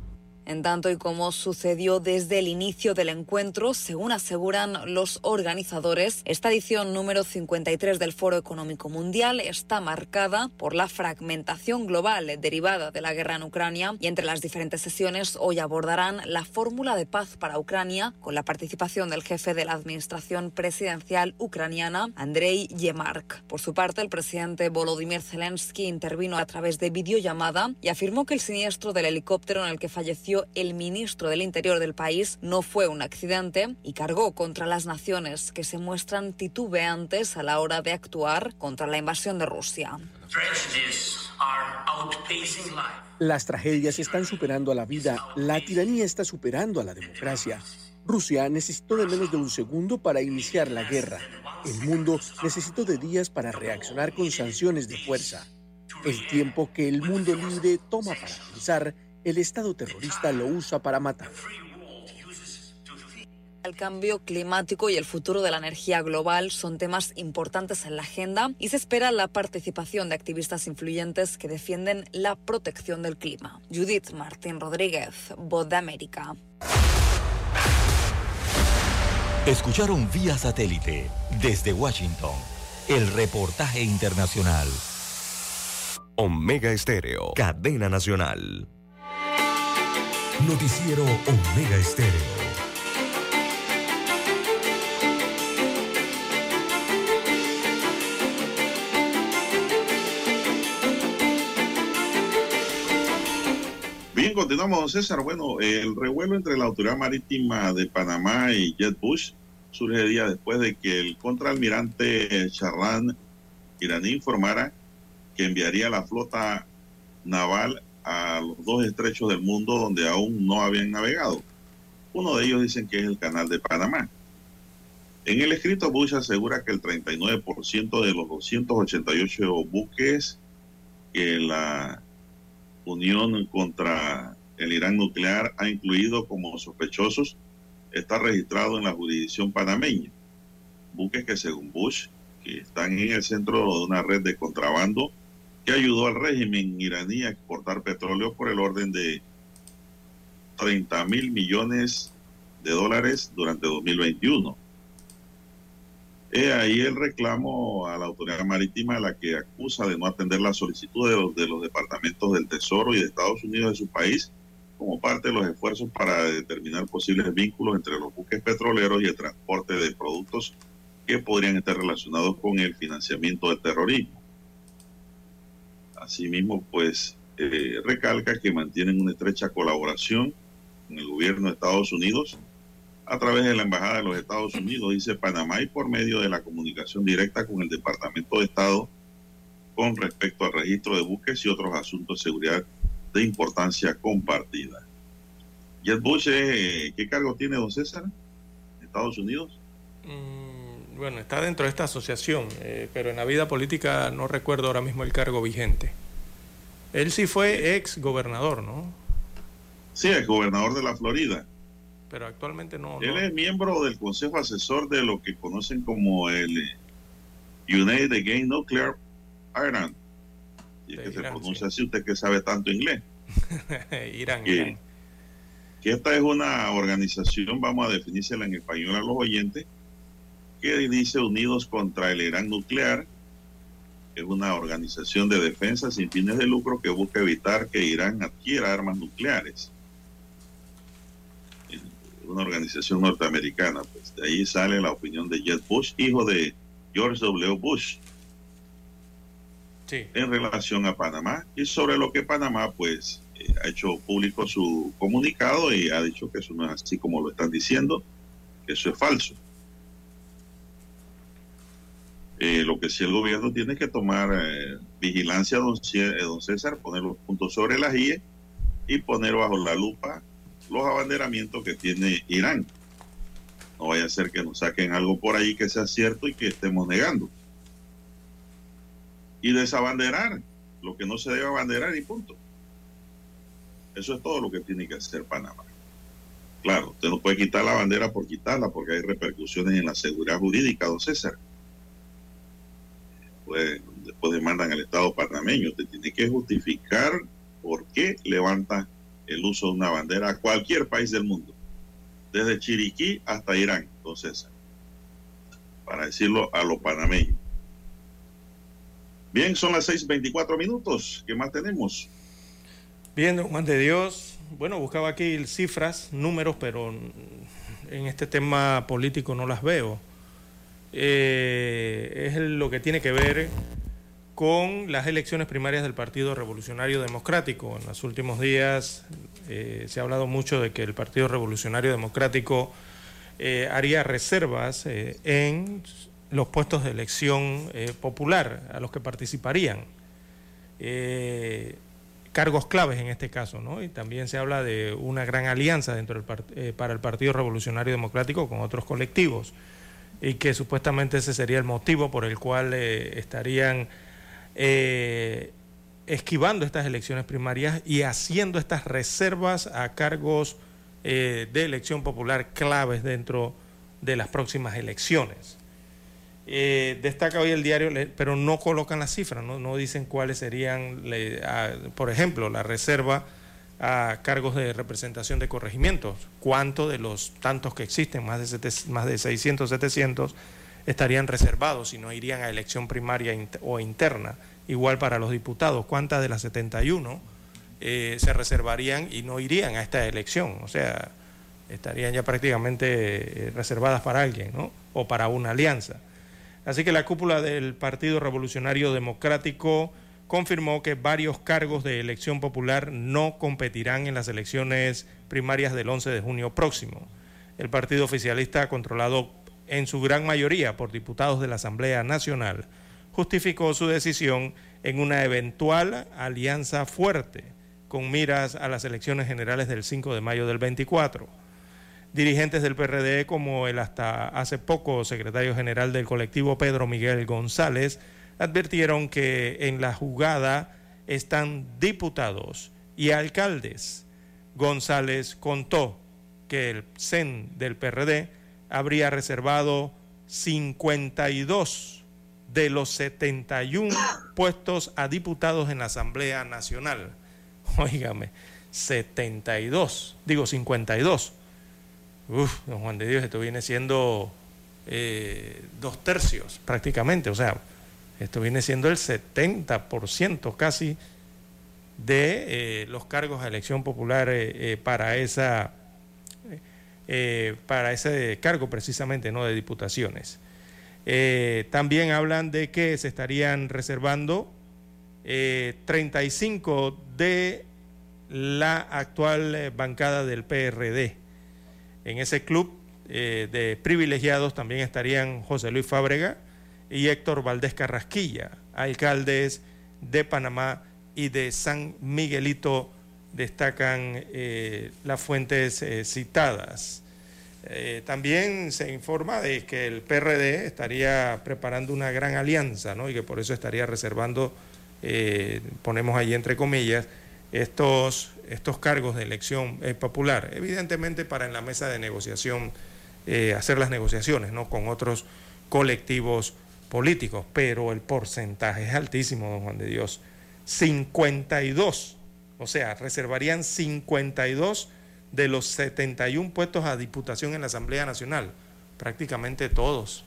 En tanto y como sucedió desde el inicio del encuentro, según aseguran los organizadores, esta edición número 53 del Foro Económico Mundial está marcada por la fragmentación global derivada de la guerra en Ucrania y entre las diferentes sesiones hoy abordarán la fórmula de paz para Ucrania con la participación del jefe de la administración presidencial ucraniana, Andrei Yemark. Por su parte, el presidente Volodymyr Zelensky intervino a través de videollamada y afirmó que el siniestro del helicóptero en el que falleció el ministro del Interior del país no fue un accidente y cargó contra las naciones que se muestran titubeantes a la hora de actuar contra la invasión de Rusia. Las tragedias están superando a la vida, la tiranía está superando a la democracia. Rusia necesitó de menos de un segundo para iniciar la guerra. El mundo necesitó de días para reaccionar con sanciones de fuerza. El tiempo que el mundo libre toma para pensar el Estado terrorista lo usa para matar. El cambio climático y el futuro de la energía global son temas importantes en la agenda y se espera la participación de activistas influyentes que defienden la protección del clima. Judith Martín Rodríguez, Voz de América. Escucharon vía satélite desde Washington el reportaje internacional. Omega Estéreo, cadena nacional. Noticiero Omega Estéreo. Bien, continuamos, César. Bueno, el revuelo entre la Autoridad Marítima de Panamá y JetBush surge día después de que el contraalmirante Charlan iraní informara que enviaría la flota naval a los dos estrechos del mundo donde aún no habían navegado. Uno de ellos dicen que es el canal de Panamá. En el escrito, Bush asegura que el 39% de los 288 buques que la Unión contra el Irán nuclear ha incluido como sospechosos está registrado en la jurisdicción panameña. Buques que según Bush, que están en el centro de una red de contrabando que ayudó al régimen iraní a exportar petróleo por el orden de 30 mil millones de dólares durante 2021. He ahí el reclamo a la autoridad marítima, la que acusa de no atender la solicitud de los, de los departamentos del Tesoro y de Estados Unidos de su país como parte de los esfuerzos para determinar posibles vínculos entre los buques petroleros y el transporte de productos que podrían estar relacionados con el financiamiento del terrorismo. Asimismo, pues eh, recalca que mantienen una estrecha colaboración con el gobierno de Estados Unidos a través de la Embajada de los Estados Unidos, dice Panamá, y por medio de la comunicación directa con el Departamento de Estado con respecto al registro de buques y otros asuntos de seguridad de importancia compartida. Jet Bush, eh, ¿qué cargo tiene don César? ¿Estados Unidos? Mm, bueno, está dentro de esta asociación, eh, pero en la vida política no recuerdo ahora mismo el cargo vigente. Él sí fue ex gobernador, ¿no? Sí, ex gobernador de la Florida. pero actualmente no. Él es miembro del consejo asesor de lo que conocen como el United Against Nuclear Iran. Y es que se pronuncia así, usted que sabe tanto inglés. Irán, que, Irán. que esta es una organización, vamos a definírsela en español a los oyentes, que dice Unidos contra el Irán Nuclear, que es una organización de defensa sin fines de lucro que busca evitar que Irán adquiera armas nucleares. Una organización norteamericana, pues de ahí sale la opinión de Jeb Bush, hijo de George W. Bush, Sí. en relación a Panamá y sobre lo que Panamá pues eh, ha hecho público su comunicado y ha dicho que eso no es así como lo están diciendo, que eso es falso. Eh, lo que sí el gobierno tiene que tomar eh, vigilancia, don, eh, don César, poner los puntos sobre las IE y poner bajo la lupa los abanderamientos que tiene Irán. No vaya a ser que nos saquen algo por ahí que sea cierto y que estemos negando. Y desabanderar lo que no se debe abanderar y punto. Eso es todo lo que tiene que hacer Panamá. Claro, usted no puede quitar la bandera por quitarla porque hay repercusiones en la seguridad jurídica, don César. Después demandan al Estado panameño. Usted tiene que justificar por qué levanta el uso de una bandera a cualquier país del mundo, desde Chiriquí hasta Irán, César, para decirlo a los panameños. Bien, son las 6:24 minutos. ¿Qué más tenemos? Bien, don de Dios. Bueno, buscaba aquí cifras, números, pero en este tema político no las veo. Eh, es lo que tiene que ver con las elecciones primarias del Partido Revolucionario Democrático. En los últimos días eh, se ha hablado mucho de que el Partido Revolucionario Democrático eh, haría reservas en los puestos de elección popular a los que participarían. Cargos claves en este caso, ¿no? Y también se habla de una gran alianza dentro del para el Partido Revolucionario Democrático con otros colectivos y que supuestamente ese sería el motivo por el cual eh, estarían eh, esquivando estas elecciones primarias y haciendo estas reservas a cargos eh, de elección popular claves dentro de las próximas elecciones. Destaca hoy el diario, pero no colocan las cifras, no, no dicen cuáles serían, por ejemplo, la reserva a cargos de representación de corregimientos. ¿Cuánto de los tantos que existen, más de, sete- más de 600, 700, estarían reservados y no irían a elección primaria o interna? Igual para los diputados, ¿cuántas de las 71 eh, se reservarían y no irían a esta elección? O sea, estarían ya prácticamente eh, reservadas para alguien, ¿no? O para una alianza. Así que la cúpula del Partido Revolucionario Democrático confirmó que varios cargos de elección popular no competirán en las elecciones primarias del 11 de junio próximo. El partido oficialista, controlado en su gran mayoría por diputados de la Asamblea Nacional, justificó su decisión en una eventual alianza fuerte con miras a las elecciones generales del 5 de mayo del 24 dirigentes del PRD como el hasta hace poco secretario general del colectivo Pedro Miguel González advirtieron que en la jugada están diputados y alcaldes. González contó que el CEN del PRD habría reservado 52 de los 71 puestos a diputados en la Asamblea Nacional. Óigame, 72, digo 52. Uf, don Juan de Dios, esto viene siendo eh, dos tercios prácticamente, o sea, esto viene siendo el 70% casi de eh, los cargos a elección popular eh, eh, para esa para ese cargo precisamente no de diputaciones. También hablan de que se estarían reservando eh, 35 de la actual bancada del PRD. En ese club de privilegiados también estarían José Luis Fábrega y Héctor Valdés Carrasquilla, alcaldes de Panamá y de San Miguelito, destacan eh, las fuentes eh, citadas. Eh, también se informa de que el PRD estaría preparando una gran alianza, ¿no? Y que por eso estaría reservando, ponemos ahí entre comillas, estos, estos cargos de elección popular, evidentemente para en la mesa de negociación hacer las negociaciones ¿no? con otros colectivos políticos, pero el porcentaje es altísimo, don Juan de Dios. 52, o sea, reservarían 52 de los 71 puestos a diputación en la Asamblea Nacional, prácticamente todos.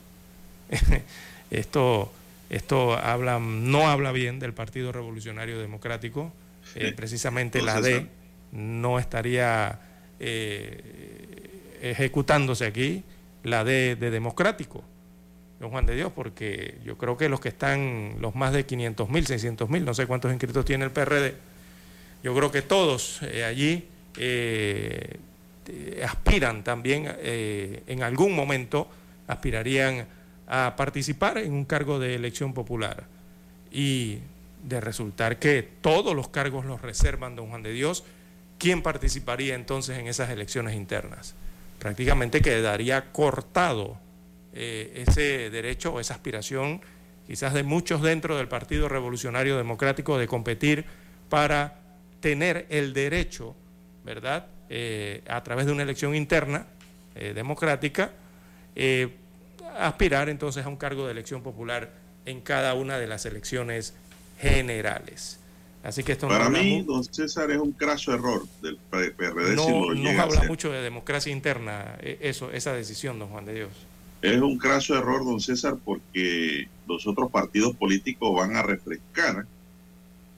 esto esto habla, no habla bien del Partido Revolucionario Democrático, eh, precisamente la D no estaría eh, ejecutándose aquí, la D de democrático, don Juan de Dios, porque yo creo que los que están, los más de 500 mil, 600 mil, no sé cuántos inscritos tiene el PRD, yo creo que todos eh, allí aspiran también, en algún momento aspirarían a participar en un cargo de elección popular. Y de resultar que todos los cargos los reservan don Juan de Dios, ¿quién participaría entonces en esas elecciones internas? Prácticamente quedaría cortado eh, ese derecho o esa aspiración, quizás de muchos dentro del Partido Revolucionario Democrático, de competir para tener el derecho, ¿verdad?, eh, a través de una elección interna eh, democrática, aspirar entonces a un cargo de elección popular en cada una de las elecciones generales. Así que esto Para mí, don César, es un craso error del PRD. No, no habla mucho de democracia interna, e, eso, esa decisión, don Juan de Dios. Es un craso error, don César, porque los otros partidos políticos van a refrescar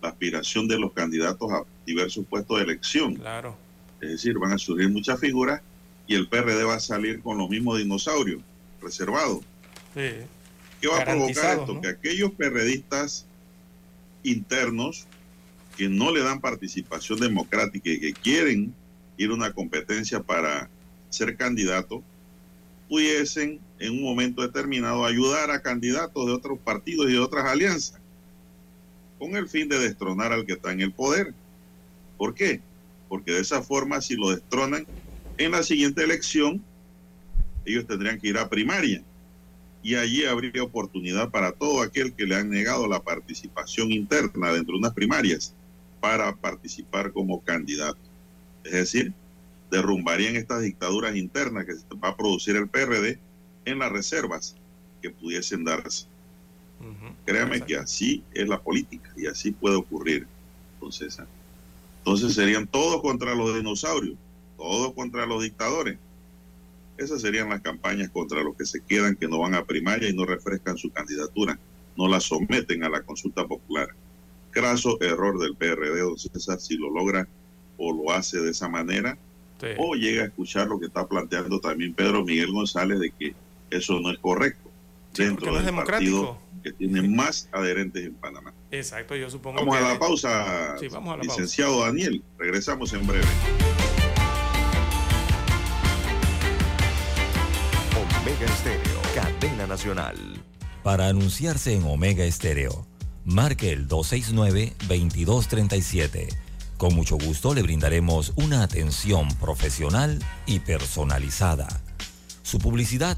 la aspiración de los candidatos a diversos puestos de elección. Claro. Es decir, van a surgir muchas figuras y el PRD va a salir con los mismos dinosaurios reservado. ¿Qué va a provocar esto? Que aquellos perredistas internos que no le dan participación democrática y que quieren ir a una competencia para ser candidato, pudiesen en un momento determinado ayudar a candidatos de otros partidos y de otras alianzas, con el fin de destronar al que está en el poder. ¿Por qué? Porque de esa forma, si lo destronan, en la siguiente elección ellos tendrían que ir a primaria y allí habría oportunidad para todo aquel que le han negado la participación interna dentro de unas primarias para participar como candidato. Es decir, derrumbarían estas dictaduras internas que va a producir el PRD en las reservas que pudiesen darse. Créame que así es la política y así puede ocurrir, entonces Entonces serían todos contra los dinosaurios, todos contra los dictadores. Esas serían las campañas contra los que se quedan, que no van a primaria y no refrescan su candidatura, no la someten a la consulta popular. Craso error del PRD, don César, si lo logra o lo hace de esa manera, o llega a escuchar lo que está planteando también Pedro Miguel González de que eso no es correcto dentro del partido que tiene más adherentes en Panamá. Exacto, yo supongo vamos A la pausa, vamos a la licenciado Daniel. Regresamos en breve. Omega Estéreo, cadena nacional. Para anunciarse en Omega Estéreo, marque el 269-2237. Con mucho gusto le brindaremos una atención profesional y personalizada. Su publicidad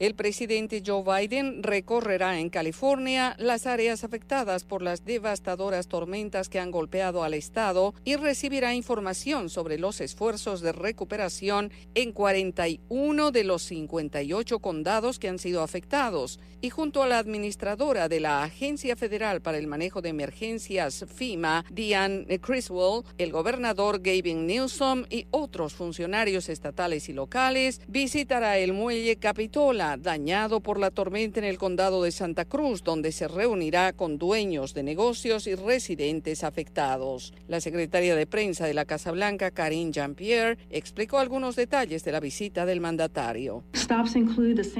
El presidente Joe Biden recorrerá en California las áreas afectadas por las devastadoras tormentas que han golpeado al estado y recibirá información sobre los esfuerzos de recuperación en 41 de los 58 condados que han sido afectados. Y junto a la administradora de la Agencia Federal para el Manejo de Emergencias FEMA, Diane Criswell, el gobernador Gavin Newsom y otros funcionarios estatales y locales visitará el muelle Capitola Dañado por la tormenta en el condado de Santa Cruz, donde se reunirá con dueños de negocios y residentes afectados. La secretaria de prensa de la Casa Blanca, Karine Jean-Pierre, explicó algunos detalles de la visita del mandatario.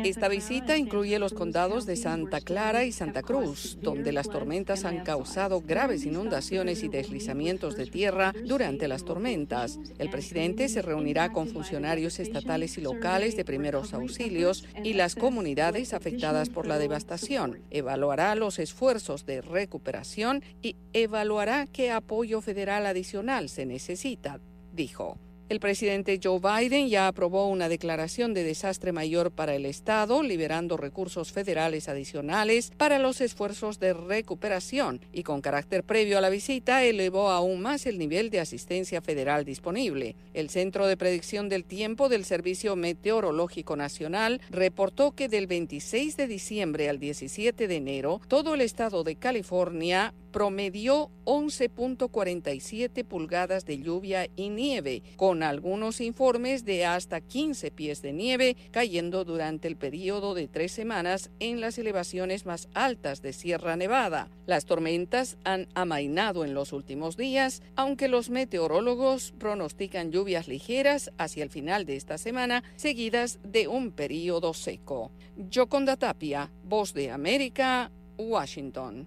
Esta visita incluye los condados de Santa Clara y Santa Cruz, donde las tormentas han causado graves inundaciones y deslizamientos de tierra durante las tormentas. El presidente se reunirá con funcionarios estatales y locales de primeros auxilios y las comunidades afectadas por la devastación. Evaluará los esfuerzos de recuperación y evaluará qué apoyo federal adicional se necesita, dijo. El presidente Joe Biden ya aprobó una declaración de desastre mayor para el Estado, liberando recursos federales adicionales para los esfuerzos de recuperación y con carácter previo a la visita elevó aún más el nivel de asistencia federal disponible. El Centro de Predicción del Tiempo del Servicio Meteorológico Nacional reportó que del 26 de diciembre al 17 de enero, todo el estado de California promedió 11.47 pulgadas de lluvia y nieve, con algunos informes de hasta 15 pies de nieve cayendo durante el periodo de tres semanas en las elevaciones más altas de Sierra Nevada. Las tormentas han amainado en los últimos días, aunque los meteorólogos pronostican lluvias ligeras hacia el final de esta semana, seguidas de un periodo seco. Yoconda Tapia, Voz de América, Washington.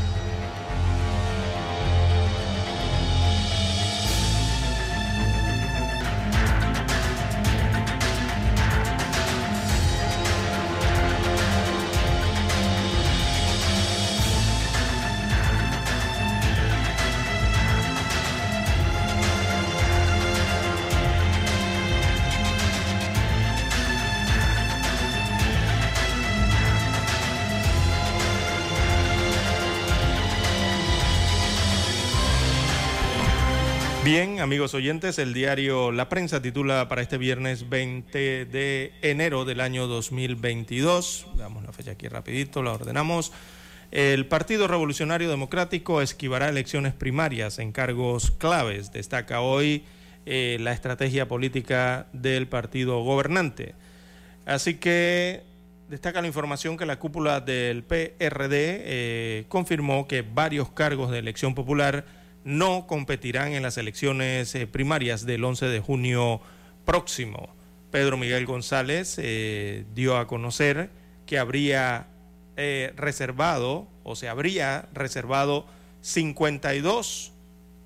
Bien, amigos oyentes, el diario La Prensa titula para este viernes 20 de enero del año 2022, damos la fecha aquí rapidito, la ordenamos. El Partido Revolucionario Democrático esquivará elecciones primarias en cargos claves. Destaca hoy eh, la estrategia política del partido gobernante. Así que destaca la información que la cúpula del PRD eh, confirmó que varios cargos de elección popular no competirán en las elecciones eh, primarias del 11 de junio próximo. Pedro Miguel González eh, dio a conocer que habría eh, reservado o se habría reservado 52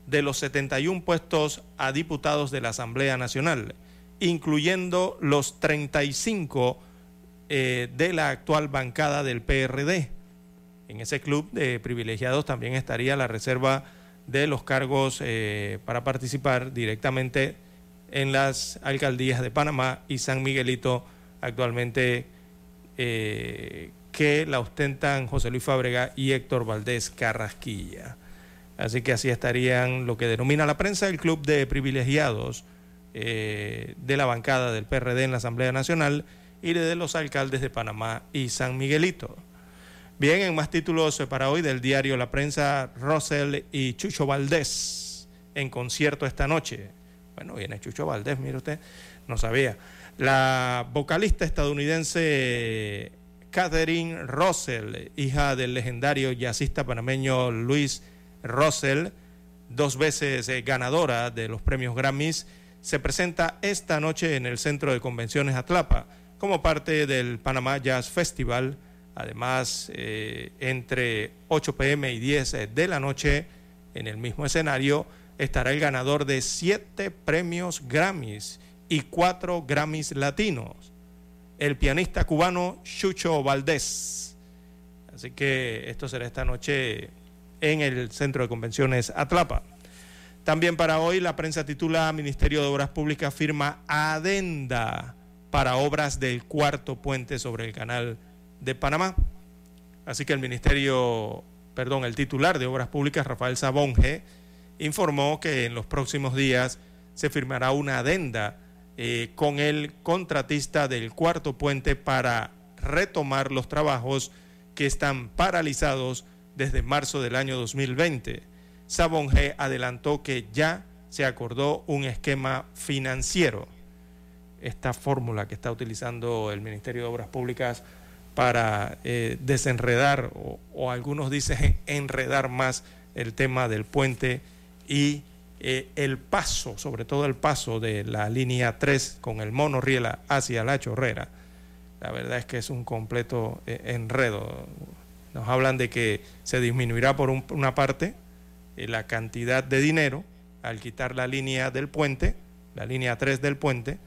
de los 71 puestos a diputados de la Asamblea Nacional, incluyendo los 35 de la actual bancada del PRD. En ese club de privilegiados también estaría la reserva de los cargos eh, para participar directamente en las alcaldías de Panamá y San Miguelito, actualmente eh, que la ostentan José Luis Fábrega y Héctor Valdés Carrasquilla. Así que así estarían lo que denomina la prensa el club de privilegiados eh, de la bancada del PRD en la Asamblea Nacional y de los alcaldes de Panamá y San Miguelito. Bien, en más títulos para hoy del diario La Prensa, Russell y Chucho Valdés en concierto esta noche. Bueno, viene Chucho Valdés, mire usted, no sabía. La vocalista estadounidense Catherine Russell, hija del legendario jazzista panameño Luis Russell, dos veces ganadora de los premios Grammys, se presenta esta noche en el Centro de Convenciones Atlapa como parte del Panamá Jazz Festival Además, eh, entre 8 pm y 10 eh, de la noche, en el mismo escenario, estará el ganador de 7 premios Grammys y 4 Grammys latinos, el pianista cubano Chucho Valdés. Así que esto será esta noche en el Centro de Convenciones Atlapa. También para hoy la prensa titula Ministerio de Obras Públicas firma adenda para obras del cuarto puente sobre el canal de Panamá. Así que el Ministerio perdón, el titular de Obras Públicas, Rafael Sabonge, informó que en los próximos días se firmará una adenda eh, con el contratista del cuarto puente para retomar los trabajos que están paralizados desde marzo del año 2020. Sabonge adelantó que ya se acordó un esquema financiero. Esta fórmula que está utilizando el Ministerio de Obras Públicas para eh, desenredar o, algunos dicen enredar más el tema del puente y eh, el paso, sobre todo el paso de la línea 3 con el monorriel hacia la chorrera. La verdad es que es un completo eh, enredo. Nos hablan de que se disminuirá por una parte la cantidad de dinero al quitar la línea del puente, la línea 3 del puente,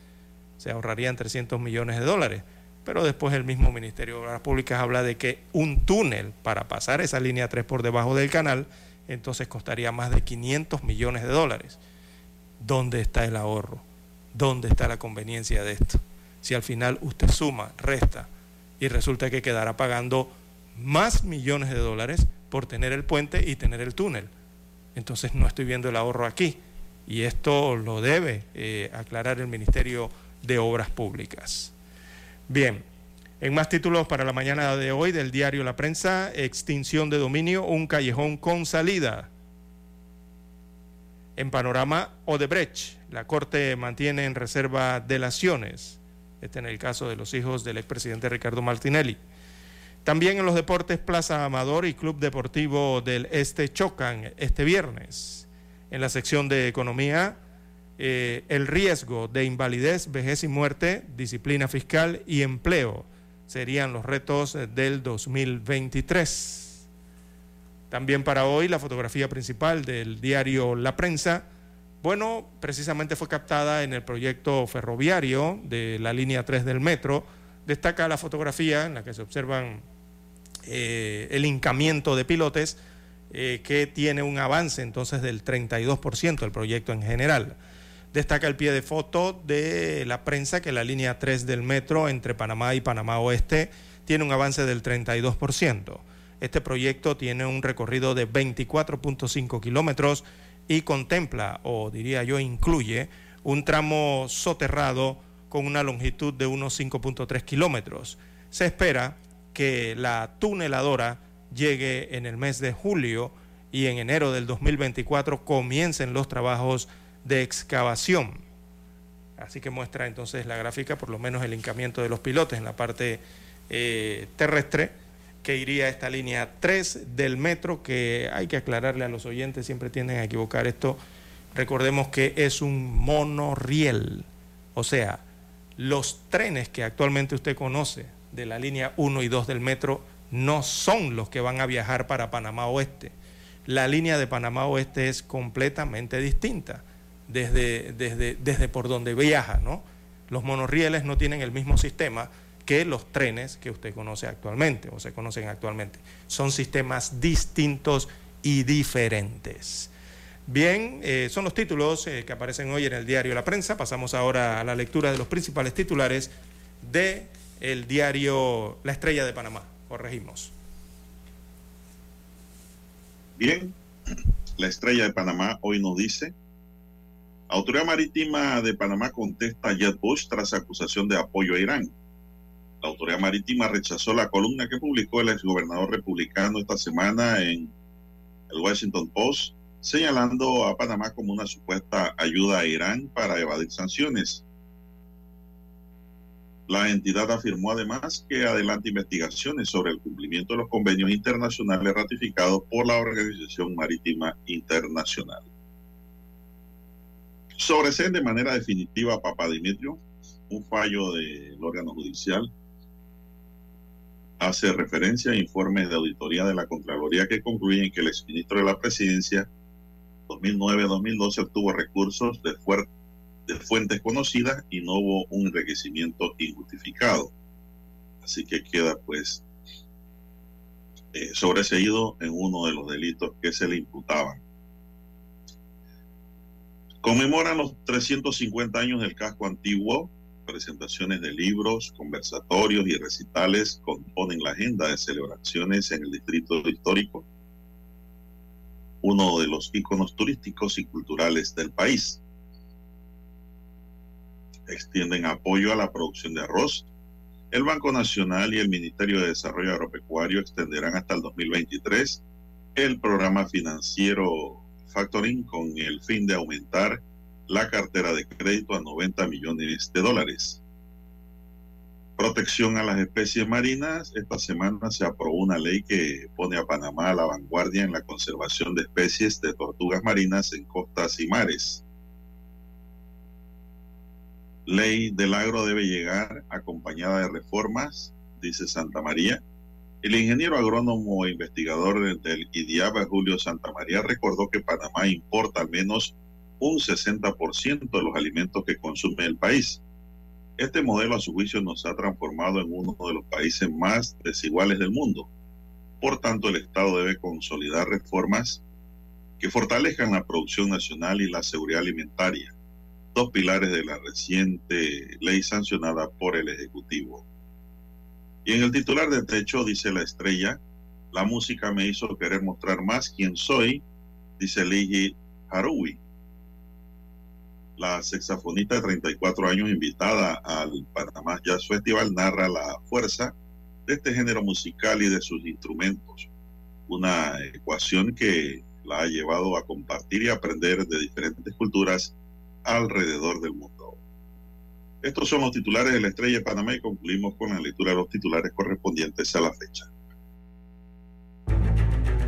se ahorrarían 300 millones de dólares. Pero después el mismo Ministerio de Obras Públicas habla de que un túnel para pasar esa línea 3 por debajo del canal entonces costaría más de 500 millones de dólares. ¿Dónde está el ahorro? ¿Dónde está la conveniencia de esto? Si al final usted suma, resta y resulta que quedará pagando más millones de dólares por tener el puente y tener el túnel. Entonces no estoy viendo el ahorro aquí. Y esto lo debe eh, aclarar el Ministerio de Obras Públicas. Bien, en más títulos para la mañana de hoy del diario La Prensa, extinción de dominio, un callejón con salida. En panorama, Odebrecht, la Corte mantiene en reserva delaciones. Este en el caso de los hijos del expresidente Ricardo Martinelli. También en los deportes, Plaza Amador y Club Deportivo del Este chocan este viernes. En la sección de economía, eh, el riesgo de invalidez, vejez y muerte, disciplina fiscal y empleo serían los retos eh, del 2023. También para hoy la fotografía principal del diario La Prensa, bueno, precisamente fue captada en el proyecto ferroviario de la línea 3 del metro. Destaca la fotografía en la que se observan eh, el hincamiento de pilotes que tiene un avance entonces del 32% del proyecto en general. Destaca el pie de foto de la prensa que la línea 3 del metro entre Panamá y Panamá Oeste tiene un avance del 32%. Este proyecto tiene un recorrido de 24.5 kilómetros y contempla, o diría yo, incluye un tramo soterrado con una longitud de unos 5.3 kilómetros. Se espera que la tuneladora llegue en el mes de julio y en enero del 2024 comiencen los trabajos de excavación. Así que muestra entonces la gráfica, por lo menos el hincamiento de los pilotes en la parte eh, terrestre, que iría a esta línea 3 del metro, que hay que aclararle a los oyentes, siempre tienden a equivocar esto. Recordemos que es un monorriel, o sea, los trenes que actualmente usted conoce de la línea 1 y 2 del metro no son los que van a viajar para Panamá Oeste. La línea de Panamá Oeste es completamente distinta desde, desde, desde por donde viaja, ¿no? Los monorrieles no tienen el mismo sistema que los trenes que usted conoce actualmente o se conocen actualmente. Son sistemas distintos y diferentes. Bien, eh, son los títulos eh, que aparecen hoy en el diario La Prensa. Pasamos ahora a la lectura de los principales titulares de diario La Estrella de Panamá. Corregimos. Bien, La Estrella de Panamá hoy nos dice Autoridad Marítima de Panamá contesta a Jeb Bush tras acusación de apoyo a Irán. La Autoridad Marítima rechazó la columna que publicó el exgobernador republicano esta semana en el Washington Post, señalando a Panamá como una supuesta ayuda a Irán para evadir sanciones. La entidad afirmó además que adelanta investigaciones sobre el cumplimiento de los convenios internacionales ratificados por la Organización Marítima Internacional. Sobreseen de manera definitiva a Papa Dimitrio, un fallo del órgano judicial. Hace referencia a informes de auditoría de la Contraloría que concluyen que el exministro de la Presidencia 2009-2012 obtuvo recursos de, de fuentes conocidas y no hubo un enriquecimiento injustificado. Así que queda pues eh, sobreseído en uno de los delitos que se le imputaban. Conmemoran los 350 años del casco antiguo. Presentaciones de libros, conversatorios y recitales componen la agenda de celebraciones en el distrito histórico uno de los íconos turísticos y culturales del país. Extienden apoyo a la producción de arroz. El Banco Nacional y el Ministerio de Desarrollo Agropecuario extenderán hasta el 2023 el programa financiero Factoring con el fin de aumentar la cartera de crédito a 90 millones de dólares. Protección a las especies marinas. Esta semana se aprobó una ley que pone a Panamá a la vanguardia en la conservación de especies de tortugas marinas en costas y mares. Ley del agro debe llegar acompañada de reformas, dice Santa María. El ingeniero agrónomo e investigador del IDIABA, Julio Santamaría, recordó que Panamá importa al menos un 60% de los alimentos que consume el país. Este modelo, a su juicio, nos ha transformado en uno de los países más desiguales del mundo. Por tanto, el Estado debe consolidar reformas que fortalezcan la producción nacional y la seguridad alimentaria, dos pilares de la reciente ley sancionada por el Ejecutivo. Y en el titular de techo dice la estrella, la música me hizo querer mostrar más quién soy, dice Ligi Harui. La sexafonista de 34 años invitada al Panamá Jazz Festival narra la fuerza de este género musical y de sus instrumentos. Una ecuación que la ha llevado a compartir y aprender de diferentes culturas alrededor del mundo. Estos son los titulares de la Estrella de Panamá y concluimos con la lectura de los titulares correspondientes a la fecha.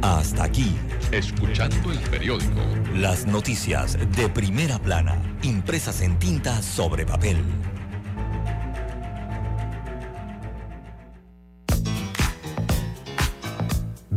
Hasta aquí, escuchando el periódico. Las noticias de primera plana, impresas en tinta sobre papel.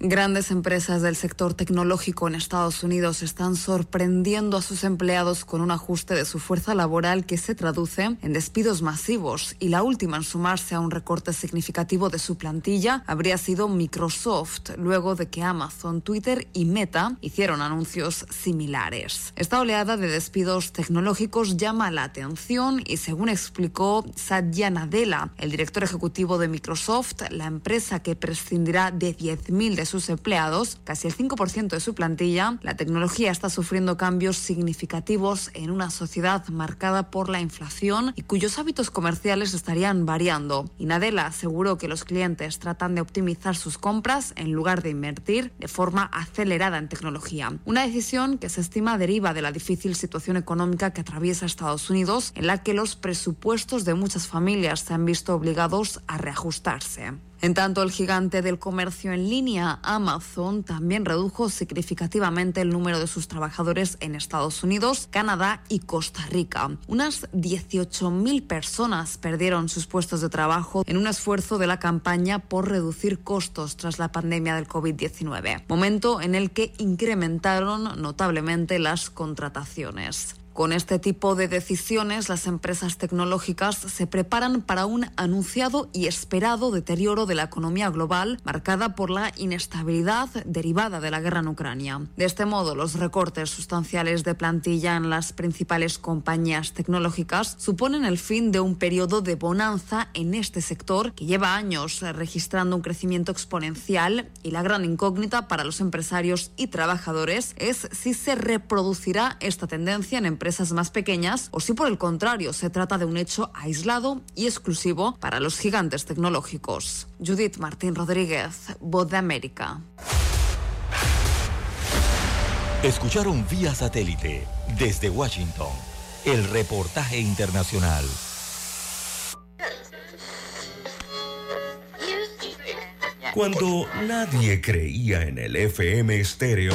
Grandes empresas del sector tecnológico en Estados Unidos están sorprendiendo a sus empleados con un ajuste de su fuerza laboral que se traduce en despidos masivos y la última en sumarse a un recorte significativo de su plantilla habría sido Microsoft, luego de que Amazon, Twitter y Meta hicieron anuncios similares. Esta oleada de despidos tecnológicos llama la atención y según explicó Satya Nadella, el director ejecutivo de Microsoft, la empresa que prescindirá de 10.000 de sus empleados, casi el 5% de su plantilla, la tecnología está sufriendo cambios significativos en una sociedad marcada por la inflación y cuyos hábitos comerciales estarían variando. Y Nadella aseguró que los clientes tratan de optimizar sus compras en lugar de invertir de forma acelerada en tecnología. Una decisión que se estima deriva de la difícil situación económica que atraviesa Estados Unidos, en la que los presupuestos de muchas familias se han visto obligados a reajustarse. En tanto, el gigante del comercio en línea, Amazon, también redujo significativamente el número de sus trabajadores en Estados Unidos, Canadá y Costa Rica. Unas 18.000 personas perdieron sus puestos de trabajo en un esfuerzo de la campaña por reducir costos tras la pandemia del COVID-19, momento en el que incrementaron notablemente las contrataciones. Con este tipo de decisiones, las empresas tecnológicas se preparan para un anunciado y esperado deterioro de la economía global, marcada por la inestabilidad derivada de la guerra en Ucrania. De este modo, los recortes sustanciales de plantilla en las principales compañías tecnológicas suponen el fin de un periodo de bonanza en este sector que lleva años registrando un crecimiento exponencial y la gran incógnita para los empresarios y trabajadores es si se reproducirá esta tendencia en empresas empresas más pequeñas o si por el contrario se trata de un hecho aislado y exclusivo para los gigantes tecnológicos. Judith Martín Rodríguez, Voz de América. Escucharon vía satélite desde Washington el reportaje internacional. Cuando nadie creía en el FM estéreo,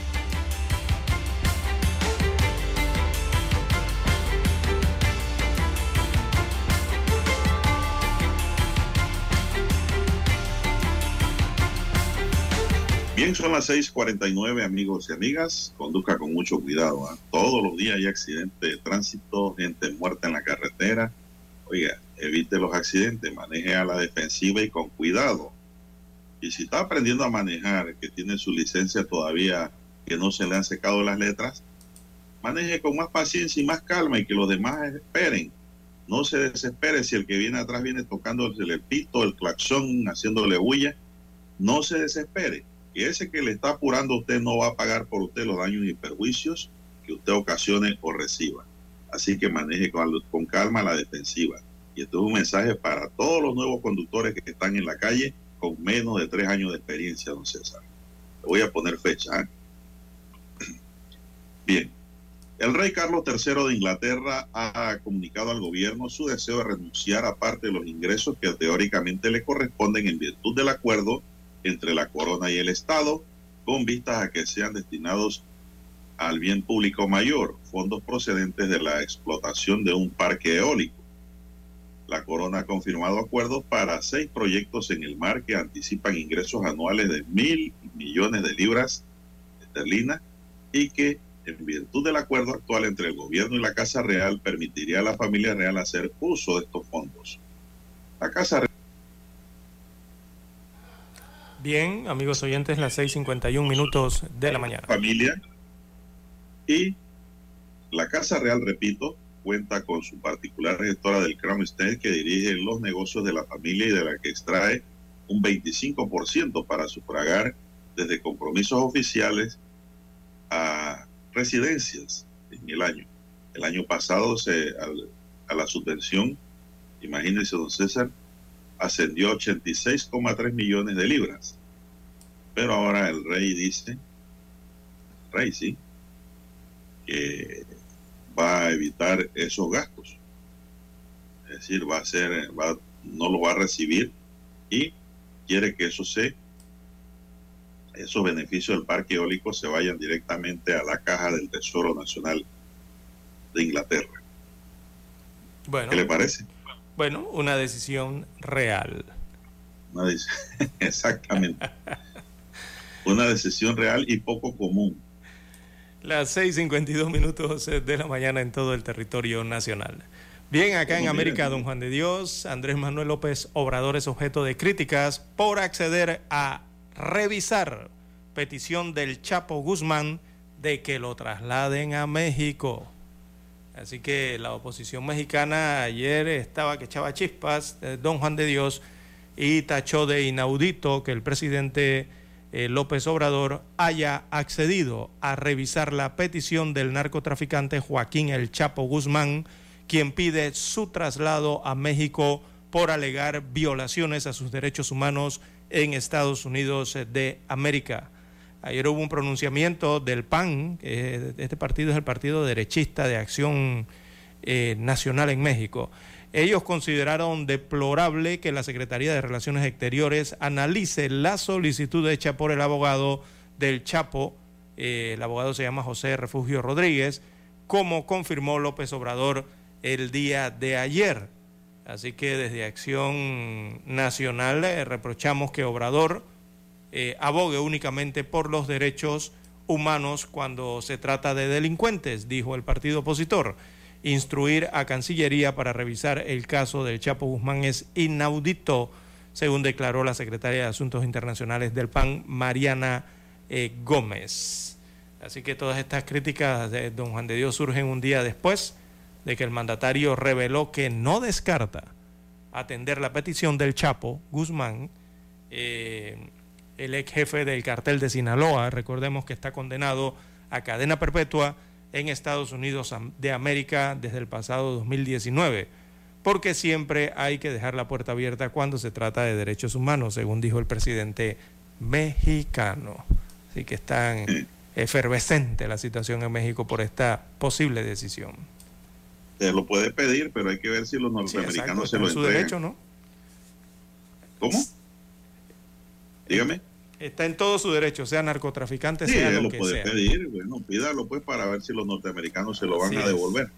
Bien, son las 6:49, amigos y amigas. Conduzca con mucho cuidado. ¿ah? Todos los días hay accidentes de tránsito, gente muerta en la carretera. Oiga, evite los accidentes, maneje a la defensiva y con cuidado. Y si está aprendiendo a manejar, que tiene su licencia todavía, que no se le han secado las letras, maneje con más paciencia y más calma y que los demás esperen. No se desespere si el que viene atrás viene tocándole el pito, el claxón, haciéndole bulla. No se desespere y ese que le está apurando a usted no va a pagar por usted los daños y perjuicios que usted ocasione o reciba. Así que maneje con, calma la defensiva. Y esto es un mensaje para todos los nuevos conductores que están en la calle con menos de tres años de experiencia, don César. Le voy a poner fecha. ¿eh? Bien. El rey Carlos III de Inglaterra ha comunicado al gobierno su deseo de renunciar a parte de los ingresos que teóricamente le corresponden en virtud del acuerdo entre la corona y el Estado, con vistas a que sean destinados al bien público mayor, fondos procedentes de la explotación de un parque eólico. La corona ha confirmado acuerdos para seis proyectos en el mar que anticipan ingresos anuales de mil millones de libras esterlinas y que, en virtud del acuerdo actual entre el gobierno y la Casa Real, permitiría a la familia real hacer uso de estos fondos. La Casa Real Bien, amigos oyentes, las 6:51 minutos de la mañana. Familia. Y la Casa Real, repito, cuenta con su particular gestora del Crown Estate que dirige los negocios de la familia y de la que extrae un 25% para sufragar desde compromisos oficiales a residencias en el año. El año pasado se, a la subvención, imagínense, don César, ascendió a 86,3 millones de libras. Pero ahora el rey dice, rey sí, que va a evitar esos gastos. Es decir, va a ser, va, no lo va a recibir y quiere que eso se, esos beneficios del parque eólico se vayan directamente a la caja del Tesoro Nacional de Inglaterra. Bueno, ¿Qué le parece? Bueno, una decisión real. Una Exactamente. una decisión real y poco común. Las 6:52 minutos de la mañana en todo el territorio nacional. Bien, acá en América, don Juan de Dios, Andrés Manuel López Obrador es objeto de críticas por acceder a revisar petición del Chapo Guzmán de que lo trasladen a México. Así que la oposición mexicana ayer estaba que echaba chispas, eh, don Juan de Dios, y tachó de inaudito que el presidente eh, López Obrador haya accedido a revisar la petición del narcotraficante Joaquín El Chapo Guzmán, quien pide su traslado a México por alegar violaciones a sus derechos humanos en Estados Unidos de América. Ayer hubo un pronunciamiento del PAN, que este partido es el partido derechista de acción eh, nacional en México, Ellos consideraron deplorable que la Secretaría de Relaciones Exteriores analice la solicitud hecha por el abogado del Chapo, eh, el abogado se llama José Refugio Rodríguez, como confirmó López Obrador el día de ayer. Así que desde Acción Nacional eh, reprochamos que Obrador eh, abogue únicamente por los derechos humanos cuando se trata de delincuentes, dijo el partido opositor. Instruir a Cancillería para revisar el caso del Chapo Guzmán es inaudito, según declaró la secretaria de Asuntos Internacionales del PAN, Mariana eh, Gómez. Así que todas estas críticas de don Juan de Dios surgen un día después de que el mandatario reveló que no descarta atender la petición del Chapo Guzmán, eh, el ex jefe del cartel de Sinaloa, recordemos que está condenado a cadena perpetua en Estados Unidos de América desde el pasado 2019, porque siempre hay que dejar la puerta abierta cuando se trata de derechos humanos, según dijo el presidente mexicano. Así que está efervescente la situación en México por esta posible decisión. Se lo puede pedir, pero hay que ver si los norteamericanos se lo su derecho, ¿no? ¿Cómo? Dígame. Está en todo su derecho, sea narcotraficante, sea lo, lo puede pedir, bueno, pídalo pues para ver si los norteamericanos se lo van a devolver.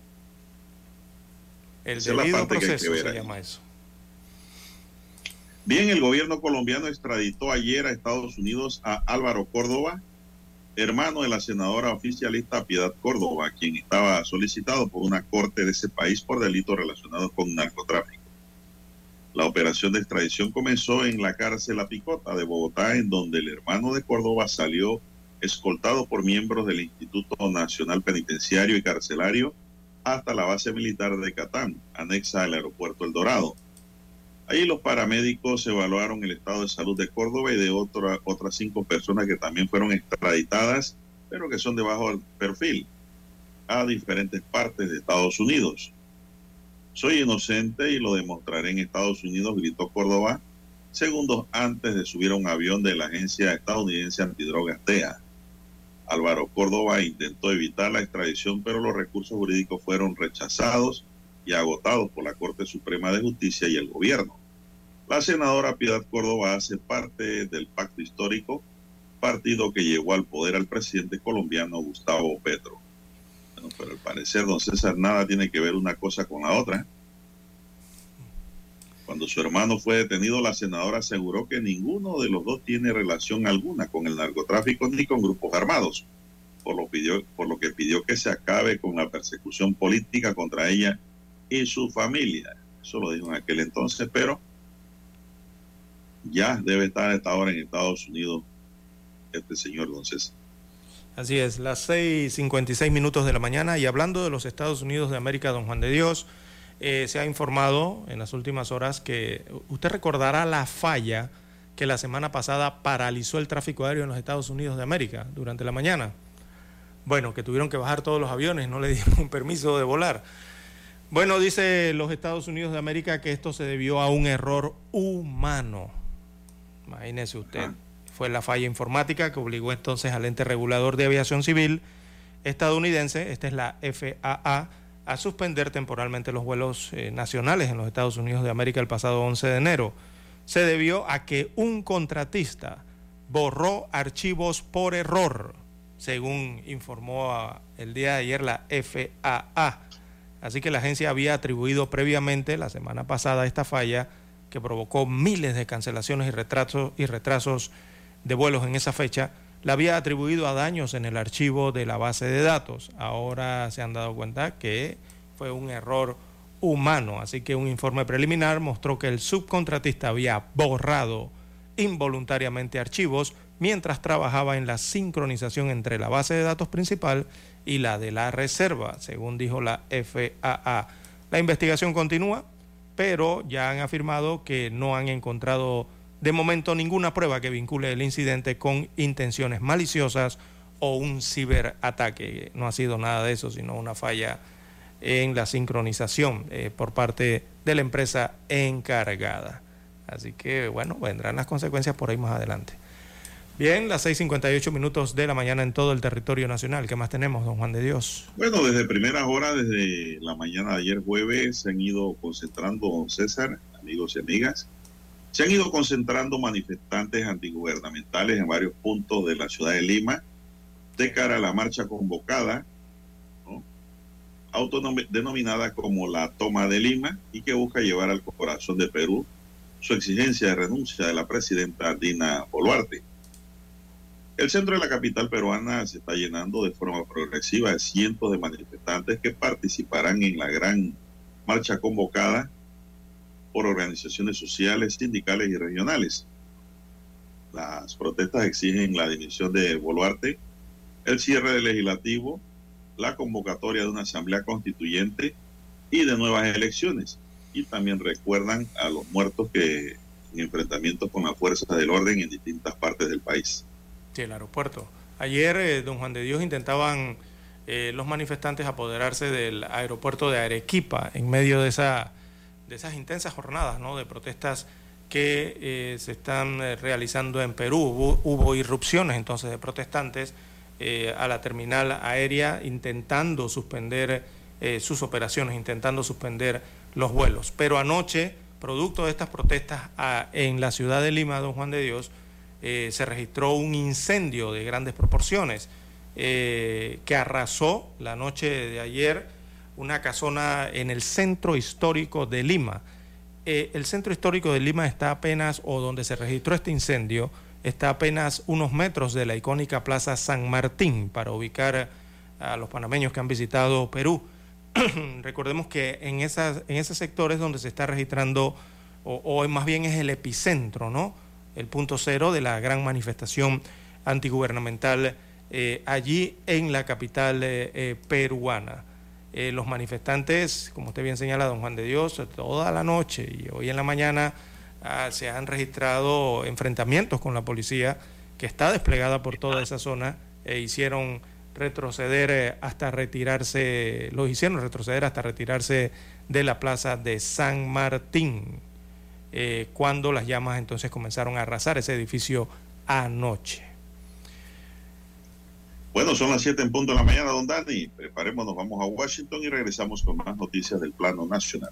El debido proceso se llama eso. Bien, el gobierno colombiano extraditó ayer a Estados Unidos a Álvaro Córdoba, hermano de la senadora oficialista Piedad Córdoba, quien estaba solicitado por una corte de ese país por delitos relacionados con narcotráfico. La operación de extradición comenzó en la cárcel La Picota de Bogotá, en donde el hermano de Córdoba salió escoltado por miembros del Instituto Nacional Penitenciario y Carcelario hasta la base militar de Catán, anexa al aeropuerto El Dorado. Ahí los paramédicos evaluaron el estado de salud de Córdoba y de otra, otras cinco personas que también fueron extraditadas, pero que son de bajo perfil, a diferentes partes de Estados Unidos. Soy inocente y lo demostraré en Estados Unidos, gritó Córdoba, segundos antes de subir a un avión de la agencia estadounidense antidrogas TEA. Álvaro Córdoba intentó evitar la extradición, pero los recursos jurídicos fueron rechazados y agotados por la Corte Suprema de Justicia y el gobierno. La senadora Piedad Córdoba hace parte del pacto histórico, partido que llevó al poder al presidente colombiano Gustavo Petro pero al parecer, don César, nada tiene que ver una cosa con la otra. Cuando su hermano fue detenido, la senadora aseguró que ninguno de los dos tiene relación alguna con el narcotráfico ni con grupos armados, por lo, que pidió que se acabe con la persecución política contra ella y su familia. Eso lo dijo en aquel entonces, pero ya debe estar a esta hora en Estados Unidos este señor don César. Así es, las 6.56 minutos de la mañana y hablando de los Estados Unidos de América, don Juan de Dios, eh, se ha informado en las últimas horas que usted recordará la falla que la semana pasada paralizó el tráfico aéreo en los Estados Unidos de América durante la mañana. Bueno, que tuvieron que bajar todos los aviones, no le dieron un permiso de volar. Bueno, dice los Estados Unidos de América que esto se debió a un error humano. Imagínese usted fue la falla informática que obligó entonces al ente regulador de aviación civil estadounidense, esta es la FAA, a suspender temporalmente los vuelos eh, nacionales en los Estados Unidos de América el pasado 11 de enero. Se debió a que un contratista borró archivos por error, según informó el día de ayer la FAA. Así que la agencia había atribuido previamente, la semana pasada, esta falla que provocó miles de cancelaciones y retrasos, y retrasos de vuelos en esa fecha la había atribuido a daños en el archivo de la base de datos. Ahora se han dado cuenta que fue un error humano, así que un informe preliminar mostró que el subcontratista había borrado involuntariamente archivos mientras trabajaba en la sincronización entre la base de datos principal y la de la reserva, según dijo la FAA. La investigación continúa, pero ya han afirmado que no han encontrado de momento ninguna prueba que vincule el incidente con intenciones maliciosas o un ciberataque. No ha sido nada de eso, sino una falla en la sincronización eh, por parte de la empresa encargada. Así que bueno, vendrán las consecuencias por ahí más adelante. Bien, las 6:58 minutos de la mañana en todo el territorio nacional. ¿Qué más tenemos, don Juan de Dios? Bueno, desde primeras horas, desde la mañana de ayer jueves, se han ido concentrando, don César, amigos y amigas, se han ido concentrando manifestantes antigubernamentales en varios puntos de la ciudad de Lima de cara a la marcha convocada, ¿no? autodenominada como la toma de Lima y que busca llevar al corazón de Perú su exigencia de renuncia de la presidenta Dina Boluarte. El centro de la capital peruana se está llenando de forma progresiva de cientos de manifestantes que participarán en la gran marcha convocada por organizaciones sociales, sindicales y regionales. Las protestas exigen la dimisión de Boluarte, el cierre del legislativo, la convocatoria de una asamblea constituyente y de nuevas elecciones. Y también recuerdan a los muertos que en enfrentamientos con las fuerzas del orden en distintas partes del país. Sí, el aeropuerto. Ayer, eh, don Juan de Dios, intentaban eh, los manifestantes apoderarse del aeropuerto de Arequipa en medio de, esa, de esas intensas jornadas ¿no? de protestas que eh, se están realizando en Perú. Hubo, irrupciones entonces de protestantes a la terminal aérea intentando suspender sus operaciones, intentando suspender los vuelos. Pero anoche, producto de estas protestas en la ciudad de Lima, don Juan de Dios, eh, se registró un incendio de grandes proporciones eh, que arrasó la noche de ayer una casona en el centro histórico de Lima. Eh, el centro histórico de Lima está apenas, o donde se registró este incendio, está apenas unos metros de la icónica Plaza San Martín para ubicar a los panameños que han visitado Perú. Recordemos que en, esas, en ese sector es donde se está registrando, o, más bien es el epicentro, ¿no? el punto cero de la gran manifestación antigubernamental eh, allí en la capital eh, eh, los manifestantes, como usted bien señala, don Juan de Dios, toda la noche y hoy en la mañana ah, se han registrado enfrentamientos con la policía que está desplegada por toda esa zona e hicieron retroceder hasta retirarse, los hicieron retroceder hasta retirarse de la plaza de San Martín. Eh, cuando las llamas entonces comenzaron a arrasar ese edificio anoche. Bueno, son las 7 en punto de la mañana, don Dani. Preparémonos, vamos a Washington y regresamos con más noticias del plano nacional.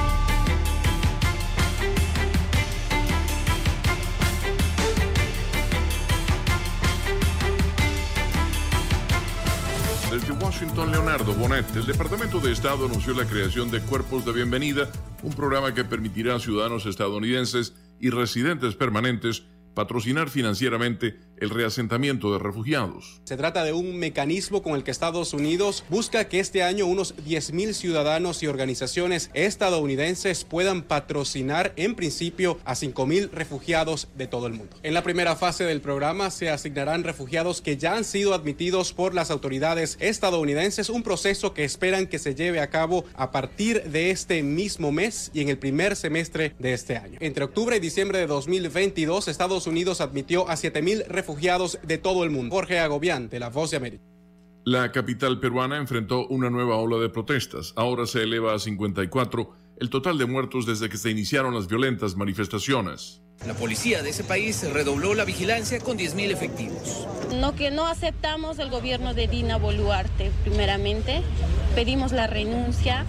Desde Washington, Leonardo Bonet, el Departamento de Estado anunció la creación de Cuerpos de Bienvenida, un programa que permitirá a ciudadanos estadounidenses y residentes permanentes patrocinar financieramente el reasentamiento de refugiados. Se trata de un mecanismo con el que Estados Unidos busca que este año unos 10.000 ciudadanos y organizaciones estadounidenses puedan patrocinar en principio a 5.000 refugiados de todo el mundo. En la primera fase del programa se asignarán refugiados que ya han sido admitidos por las autoridades estadounidenses, un proceso que esperan que se lleve a cabo a partir de este mismo mes y en el primer semestre de este año. Entre octubre y diciembre de 2022, Estados Unidos admitió a 7.000 refugiados refugiados de todo el mundo. Jorge Agobián, de La Voz América. La capital peruana enfrentó una nueva ola de protestas. Ahora se eleva a 54 el total de muertos desde que se iniciaron las violentas manifestaciones. La policía de ese país redobló la vigilancia con 10.000 efectivos. No que no aceptamos el gobierno de Dina Boluarte, primeramente. Pedimos la renuncia.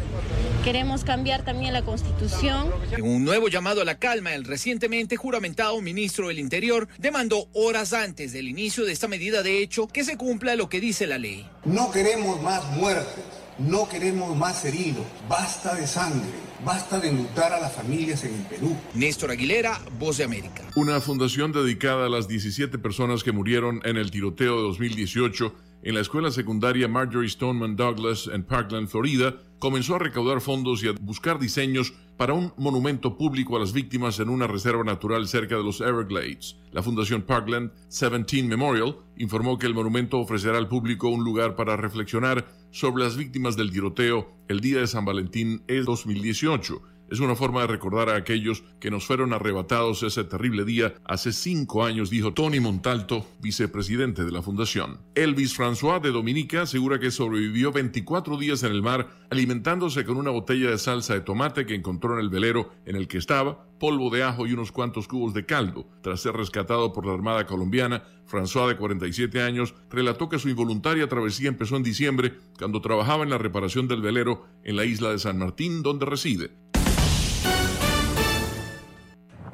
Queremos cambiar también la constitución. En un nuevo llamado a la calma, el recientemente juramentado ministro del Interior demandó horas antes del inicio de esta medida de hecho que se cumpla lo que dice la ley. No queremos más muertes, no queremos más heridos, basta de sangre, basta de lutar a las familias en el Perú. Néstor Aguilera, Voz de América. Una fundación dedicada a las 17 personas que murieron en el tiroteo de 2018 en la escuela secundaria Marjorie Stoneman Douglas en Parkland, Florida, comenzó a recaudar fondos y a buscar diseños para un monumento público a las víctimas en una reserva natural cerca de los Everglades. La Fundación Parkland 17 Memorial informó que el monumento ofrecerá al público un lugar para reflexionar sobre las víctimas del tiroteo el día de San Valentín el 2018 es una forma de recordar a aquellos que nos fueron arrebatados ese terrible día hace cinco años, dijo Tony Montalto, vicepresidente de la fundación. Elvis François de Dominica asegura que sobrevivió 24 días en el mar alimentándose con una botella de salsa de tomate que encontró en el velero en el que estaba, polvo de ajo y unos cuantos cubos de caldo. Tras ser rescatado por la Armada colombiana, François, de 47 años, relató que su involuntaria travesía empezó en diciembre, cuando trabajaba en la reparación del velero en la isla de San Martín, donde reside.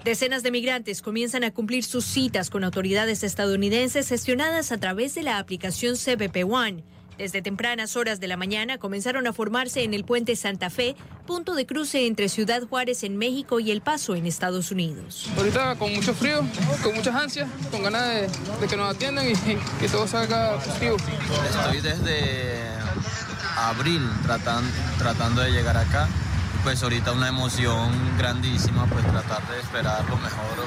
Decenas de migrantes comienzan a cumplir sus citas con autoridades estadounidenses gestionadas a través de la aplicación CBP One. Desde tempranas horas de la mañana comenzaron a formarse en el puente Santa Fe, punto de cruce entre Ciudad Juárez en México y El Paso en Estados Unidos. Ahorita con mucho frío, con muchas ansias, con ganas de, de que nos atiendan y que todo salga positivo. Estoy desde abril tratan- tratando de llegar acá. Pues ahorita una emoción grandísima, pues tratar de esperar lo mejor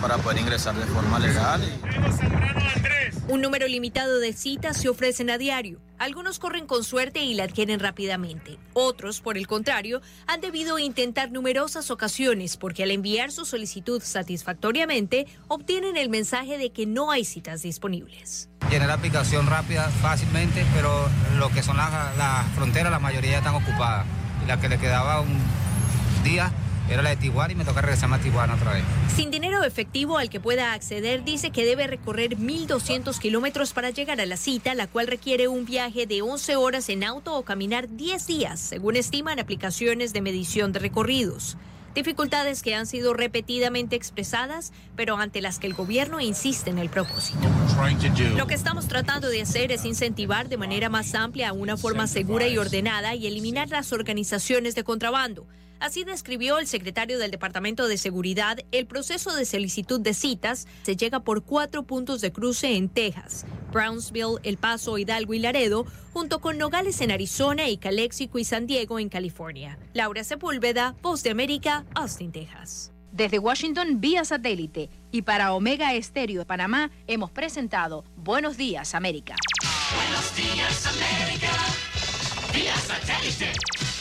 para poder ingresar de forma legal. y- Un número limitado de citas se ofrecen a diario. Algunos corren con suerte y la adquieren rápidamente. Otros, por el contrario, han debido intentar numerosas ocasiones porque al enviar su solicitud satisfactoriamente obtienen el mensaje de que no hay citas disponibles. Llené la aplicación rápida, fácilmente, pero lo que son las las fronteras, la mayoría están ocupadas. La que le quedaba un día era la de Tijuana y me toca regresarme a Tijuana otra vez. Sin dinero efectivo al que pueda acceder, dice que debe recorrer 1.200 kilómetros para llegar a la cita, la cual requiere un viaje de 11 horas en auto o caminar 10 días, según estiman aplicaciones de medición de recorridos. Dificultades que han sido repetidamente expresadas, pero ante las que el gobierno insiste en el propósito. Lo que estamos tratando de hacer es incentivar de manera más amplia una forma segura y ordenada y eliminar las organizaciones de contrabando. Así describió el secretario del Departamento de Seguridad el proceso de solicitud de citas. Se llega por cuatro puntos de cruce en Texas, Brownsville, El Paso, Hidalgo y Laredo, junto con Nogales en Arizona y Calexico y San Diego en California. Laura Sepúlveda, Voz de América, Austin, Texas. Desde Washington vía satélite y para Omega Estéreo de Panamá hemos presentado Buenos Días América. Buenos días, América. Vía satélite.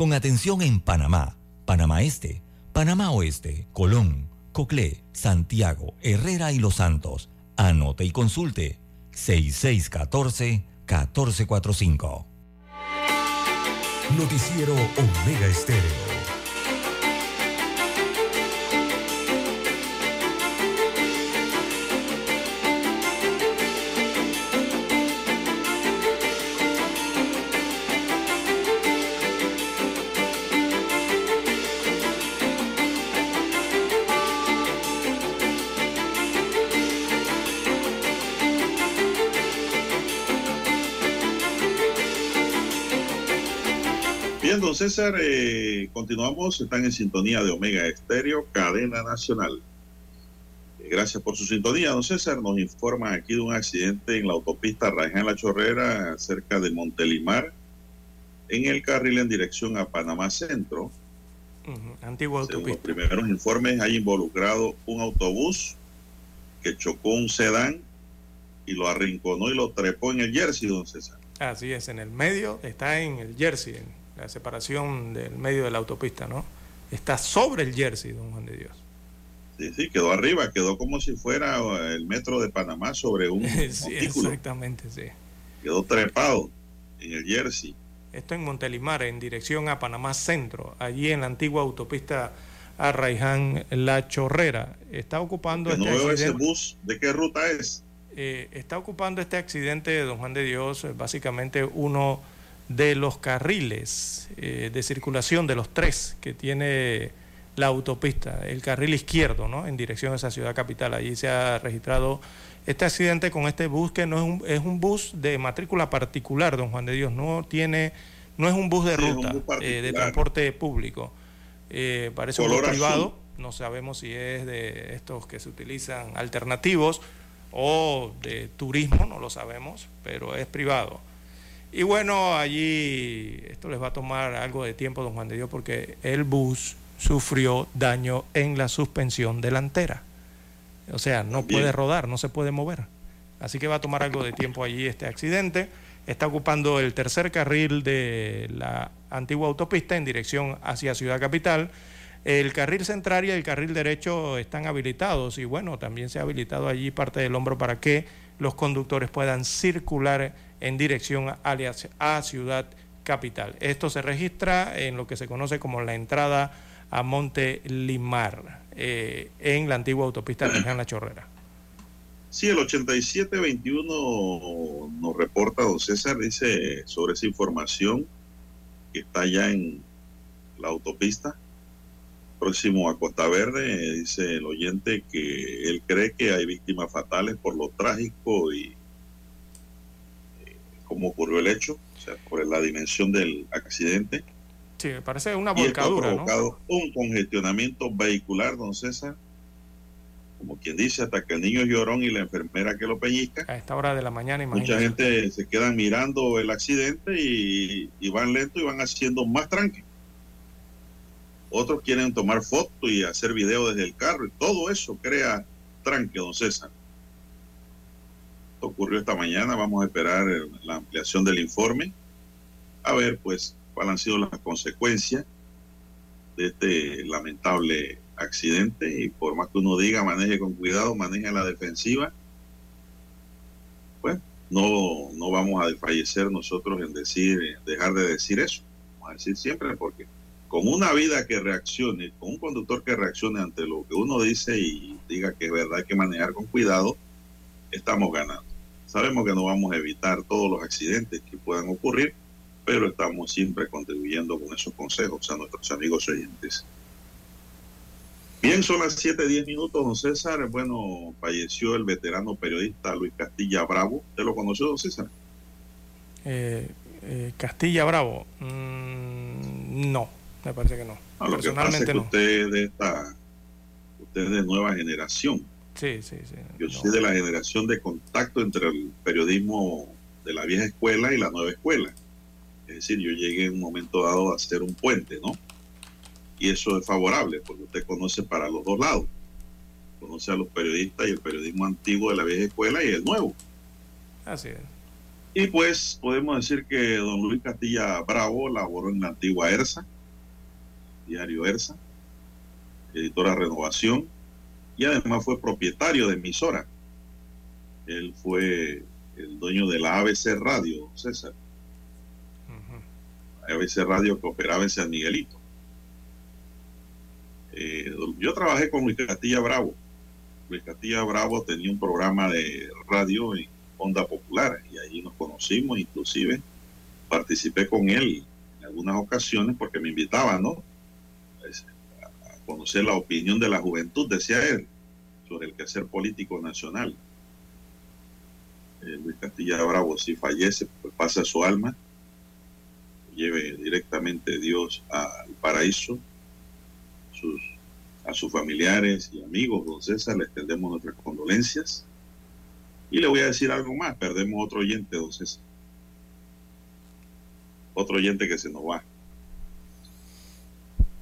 Con atención en Panamá, Panamá Este, Panamá Oeste, Colón, Coclé, Santiago, Herrera y Los Santos. Anote y consulte 6614-1445. Noticiero Omega Estéreo. César, eh, continuamos. Están en sintonía de Omega Estéreo, cadena nacional. Eh, Gracias por su sintonía, don César. Nos informa aquí de un accidente en la autopista Raján La Chorrera, cerca de Montelimar, en el carril en dirección a Panamá Centro. Ujú, Antigua Según los primeros informes, hay involucrado un autobús que chocó un sedán y lo arrinconó y lo trepó en el Jersey, don César. Así es, en el medio, está en el Jersey, en la separación del medio de la autopista, ¿no? Está sobre el Jersey, don Juan de Dios. Sí, sí, quedó arriba, quedó como si fuera eh, el metro de Panamá sobre un sí, montículo. exactamente, sí. Quedó trepado en el Jersey. Esto en Montelimar, en dirección a Panamá Centro, allí en la antigua autopista Arraiján La Chorrera. Está ocupando Que no este veo ese bus. ¿De qué ruta es? eh, está ocupando este accidente, don Juan de Dios, básicamente uno de los carriles eh, de circulación de los tres que tiene la autopista, el carril izquierdo, ¿no? En dirección a esa ciudad capital. Allí se ha registrado este accidente con este bus que no es un, es un bus de matrícula particular, don Juan de Dios, no tiene, no es un bus de Sí, un ruta, bus eh, de transporte público. Eh, parece un bus Color privado, azul. no sabemos si es de estos que se utilizan alternativos o de turismo, no lo sabemos, pero es privado. Y bueno, allí esto les va a tomar algo de tiempo, don Juan de Dios, porque el bus sufrió daño en la suspensión delantera. O sea, no puede rodar, no se puede mover. Así que va a tomar algo de tiempo allí este accidente. Está ocupando el tercer carril de la antigua autopista en dirección hacia Ciudad Capital. El carril central y el carril derecho están habilitados y bueno, también se ha habilitado allí parte del hombro para que los conductores puedan circular en dirección a Ciudad Capital. Esto se registra en lo que se conoce como la entrada a Monte Limar, eh, en la antigua autopista Leján La Chorrera. Sí, el 8721 nos reporta, don César, dice sobre esa información que está ya en la autopista, próximo a Costa Verde, dice el oyente que él cree que hay víctimas fatales por lo trágico y cómo ocurrió el hecho, o sea, por la dimensión del accidente. Sí, me parece una Y esto ha volcadura, ¿no? un congestionamiento vehicular, don César, como quien dice, hasta que el niño llorón y la enfermera que lo pellizca. A esta hora de la mañana, Mucha imagínate. gente se quedan mirando el accidente y, y van lento y van haciendo más tranque. Otros quieren tomar fotos y hacer video desde el carro y todo eso crea tranque, don César. Ocurrió esta mañana, vamos a esperar eh, la ampliación del informe, a ver pues cuáles han sido las consecuencias de este lamentable accidente y por más que uno diga maneje con cuidado, maneje la defensiva, pues no, no vamos a desfallecer nosotros en decir, en dejar de decir eso. Vamos a decir siempre porque con una vida que reaccione, con un conductor que reaccione ante lo que uno dice y diga que es verdad hay que manejar con cuidado, estamos ganando. Sabemos que no vamos a evitar todos los accidentes que puedan ocurrir, pero estamos siempre contribuyendo con esos consejos a nuestros amigos oyentes. Bien, son las 7:10 minutos, don César. Bueno, falleció el veterano periodista Luis Castilla Bravo. ¿Te lo conoció, don César? Eh, eh, Castilla Bravo, mm, no, me parece que no. Lo que pasa es Personalmente que no. usted es de esta, usted es de nueva generación. Sí, sí, sí. Yo soy de la generación de contacto entre el periodismo de la vieja escuela y la nueva escuela. Es decir, yo llegué en un momento dado a hacer un puente, ¿no? Y eso es favorable, porque usted conoce para los dos lados. Conoce a los periodistas y el periodismo antiguo de la vieja escuela y el nuevo. Así es. Y pues podemos decir que don Luis Castilla Bravo laboró en la antigua ERSA, diario ERSA, editora Renovación, y además fue propietario de emisora. Él fue el dueño de la ABC Radio, César. ABC Radio que operaba en San Miguelito. Eh, yo trabajé con Luis Castilla Bravo. Luis Castilla Bravo tenía un programa de radio en Onda Popular y allí nos conocimos, inclusive participé con él en algunas ocasiones porque me invitaba, ¿no? Conocer la opinión de la juventud, decía él, sobre el quehacer político nacional. Eh, Luis Castilla Bravo, si fallece, pues pasa su alma, lleve directamente Dios al paraíso, a sus familiares y amigos, don César, le extendemos nuestras condolencias. Y le voy a decir algo más, perdemos otro oyente, don César. Otro oyente que se nos va.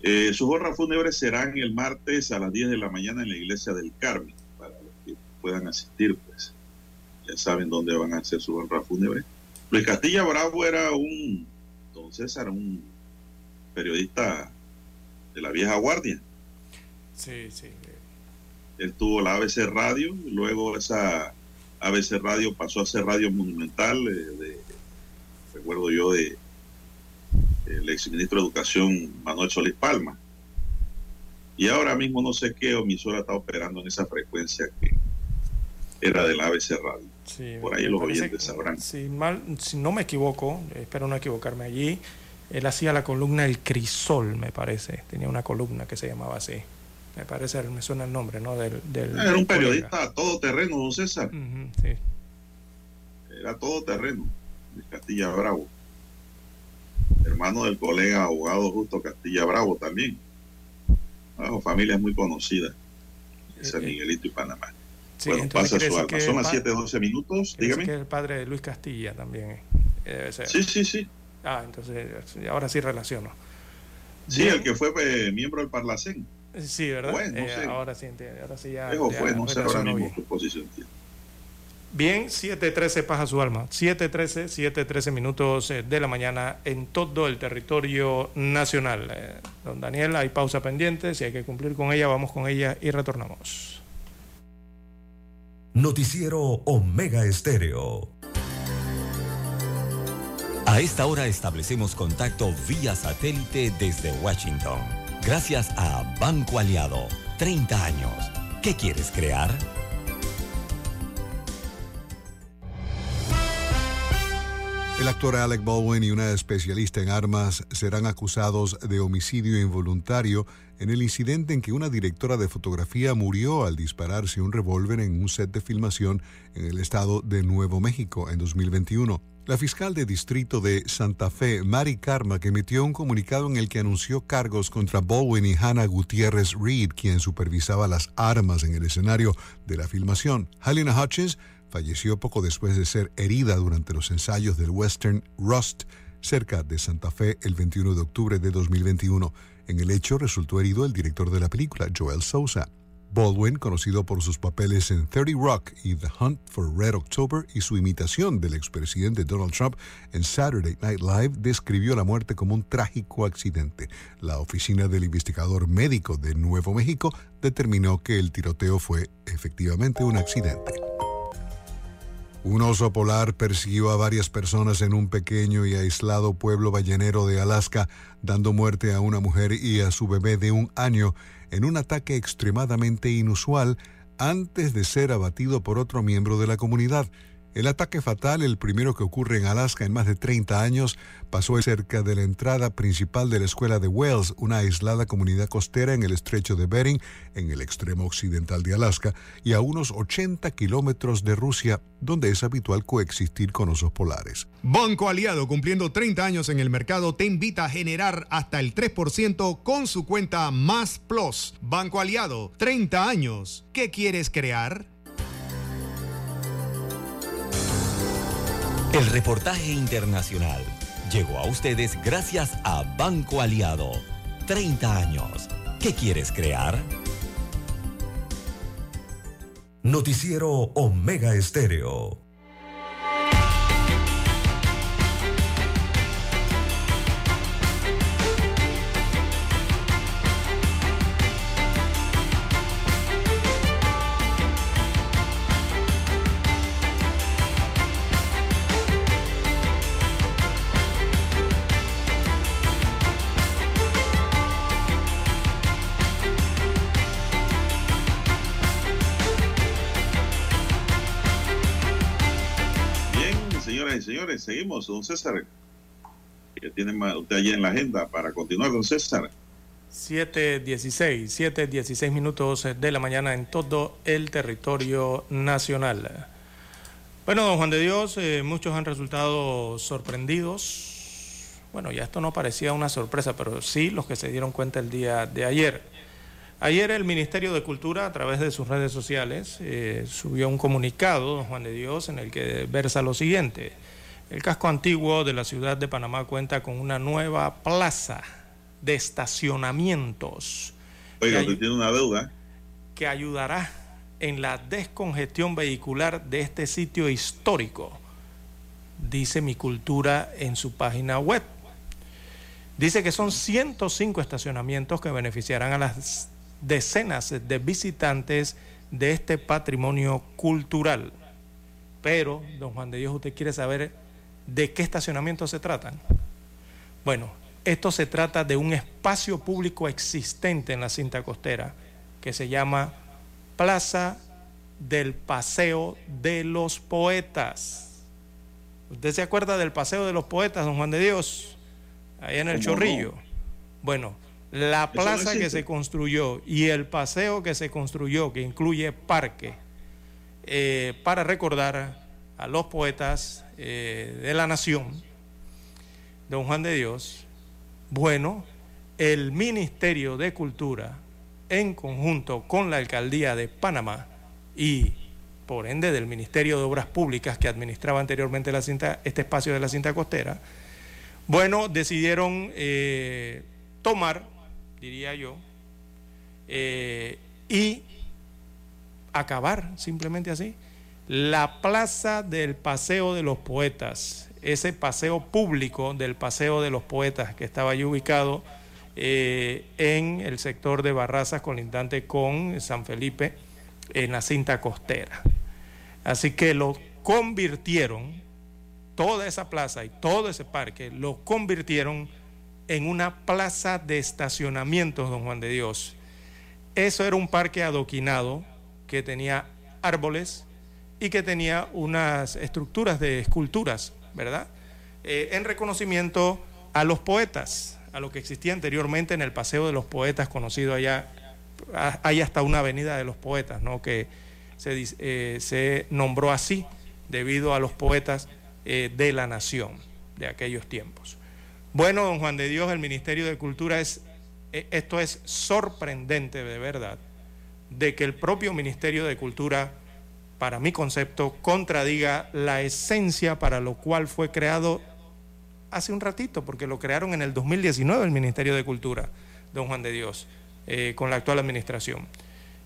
Eh, sus honras fúnebres serán el martes a las 10 de la mañana en la iglesia del Carmen, para los que puedan asistir, pues ya saben dónde van a hacer sus honras fúnebres. Luis Castilla Bravo era un, don César, un periodista de la vieja guardia. Sí, sí. Él tuvo la ABC Radio, y luego esa ABC Radio pasó a ser Radio Monumental, eh, de, recuerdo yo, de el exministro de Educación Manuel Solís Palma. Y ahora mismo no sé qué emisora está operando en esa frecuencia que era de la ABC Radio. Sí, Por ahí los parece oyentes sabrán. Si, mal, si no me equivoco, espero no equivocarme allí, Él hacía la columna El Crisol, me parece. Tenía una columna que se llamaba así. Me parece, me suena el nombre, ¿no? Del, del- Era del un periodista todoterreno, don César. Sí. Era todoterreno, de Castilla Bravo. Hermano del colega abogado Justo Castilla Bravo también. Bueno, familias muy conocidas. San Miguelito y Panamá. Eh, Sí, bueno, pasa su alma. Son las pa- 7:12 minutos, dígame. que es el padre de Luis Castilla también. eh, Debe ser. Sí, sí, sí. Ah, entonces ahora sí relaciono. Sí, Bien. el que fue eh, miembro del Parlacén. Sí, ¿verdad? Fue, no Eh, sé. Ahora sí entiendo. Ahora sí ya. Ya fue, no sé ahora mismo bien. qué posición tiene. Bien, 7.13 paja su alma. 7.13, 7.13 minutos eh, de la mañana en todo el territorio nacional. Eh, don Daniel, hay pausa pendiente. Si hay que cumplir con ella, vamos con ella y retornamos. Noticiero Omega Estéreo. A esta hora establecemos contacto vía satélite desde Washington. Gracias a Banco Aliado. 30 años. ¿Qué quieres crear? El actor Alec Baldwin y una especialista en armas serán acusados de homicidio involuntario en el incidente en que una directora de fotografía murió al dispararse un revólver en un set de filmación en el estado de Nuevo México en 2021. La fiscal de distrito de Santa Fe, Mari Karma, emitió un comunicado en el que anunció cargos contra Baldwin y Hannah Gutiérrez Reed, quien supervisaba las armas en el escenario de la filmación. Helena Hutchins falleció poco después de ser herida durante los ensayos del western Rust cerca de Santa Fe el 21 de octubre de 2021. En el hecho resultó herido el director de la película, Joel Sousa. Baldwin, conocido por sus papeles en 30 Rock y The Hunt for Red October y su imitación del expresidente Donald Trump en Saturday Night Live, describió la muerte como un trágico accidente. La oficina del investigador médico de Nuevo México determinó que el tiroteo fue efectivamente un accidente. Un oso polar persiguió a varias personas en un pequeño y aislado pueblo ballenero de Alaska, dando muerte a una mujer y a su bebé de un año en un ataque extremadamente inusual antes de ser abatido por otro miembro de la comunidad. El ataque fatal, el primero que ocurre en Alaska en más de 30 años, pasó cerca de la entrada principal de la escuela de Wells, una aislada comunidad costera en el estrecho de Bering, en el extremo occidental de Alaska, y a unos 80 kilómetros de Rusia, donde es habitual coexistir con osos polares. Banco Aliado, cumpliendo 30 años en el mercado, te invita a generar hasta el 3% con su cuenta Más Plus. Banco Aliado, 30 años. ¿Qué quieres crear? El reportaje internacional llegó a ustedes gracias a Banco Aliado. 30 años. ¿Qué quieres crear? Noticiero Omega Estéreo. Señores, seguimos, don César. Que tiene usted allí en la agenda para continuar, don César. 7.16, 7.16 minutos de la mañana en todo el territorio nacional. Bueno, don Juan de Dios, eh, muchos han resultado sorprendidos. Bueno, ya esto no parecía una sorpresa, pero sí los que se dieron cuenta el día de ayer. Ayer el Ministerio de Cultura, a través de sus redes sociales, eh, subió un comunicado, don Juan de Dios, en el que versa lo siguiente. El casco antiguo de la ciudad de Panamá cuenta con una nueva plaza de estacionamientos Oiga, usted tiene una deuda. que ayudará en la descongestión vehicular de este sitio histórico, dice Mi Cultura en su página web. Dice que son 105 estacionamientos que beneficiarán a las decenas de visitantes de este patrimonio cultural. Pero, don Juan de Dios, usted quiere saber de qué estacionamientos se tratan. Bueno, esto se trata de un espacio público existente en la cinta costera que se llama Plaza del Paseo de los Poetas. ¿Usted se acuerda del Paseo de los Poetas, don Juan de Dios? ahí en el ¿Cómo Chorrillo. Bueno, la no plaza que se construyó y el paseo que se construyó, que incluye parque, eh, para recordar a los poetas eh, de la nación, don Juan de Dios, bueno, el Ministerio de Cultura, en conjunto con la Alcaldía de Panamá y por ende del Ministerio de Obras Públicas que administraba anteriormente este espacio de la cinta costera, bueno, decidieron eh, tomar, diría yo, eh, y acabar, simplemente así, la plaza del Paseo de los Poetas, ese paseo público del Paseo de los Poetas que estaba allí ubicado eh, en el sector de Barrazas colindante con San Felipe en la cinta costera. Así que lo convirtieron, toda esa plaza y todo ese parque, lo convirtieron en una plaza de estacionamientos, don Juan de Dios. Eso era un parque adoquinado que tenía árboles y que tenía unas estructuras de esculturas, ¿verdad? Eh, en reconocimiento a los poetas, a lo que existía anteriormente en el Paseo de los Poetas, conocido allá, hay hasta una avenida de los poetas, ¿no? Que se, eh, nombró así debido a los poetas eh, de la nación de aquellos tiempos. Bueno, don Juan de Dios, el Ministerio de Cultura es, esto es sorprendente de verdad, de que el propio Ministerio de Cultura, para mi concepto, contradiga la esencia para lo cual fue creado hace un ratito, porque lo crearon en el 2019 el Ministerio de Cultura, don Juan de Dios, eh, con la actual administración.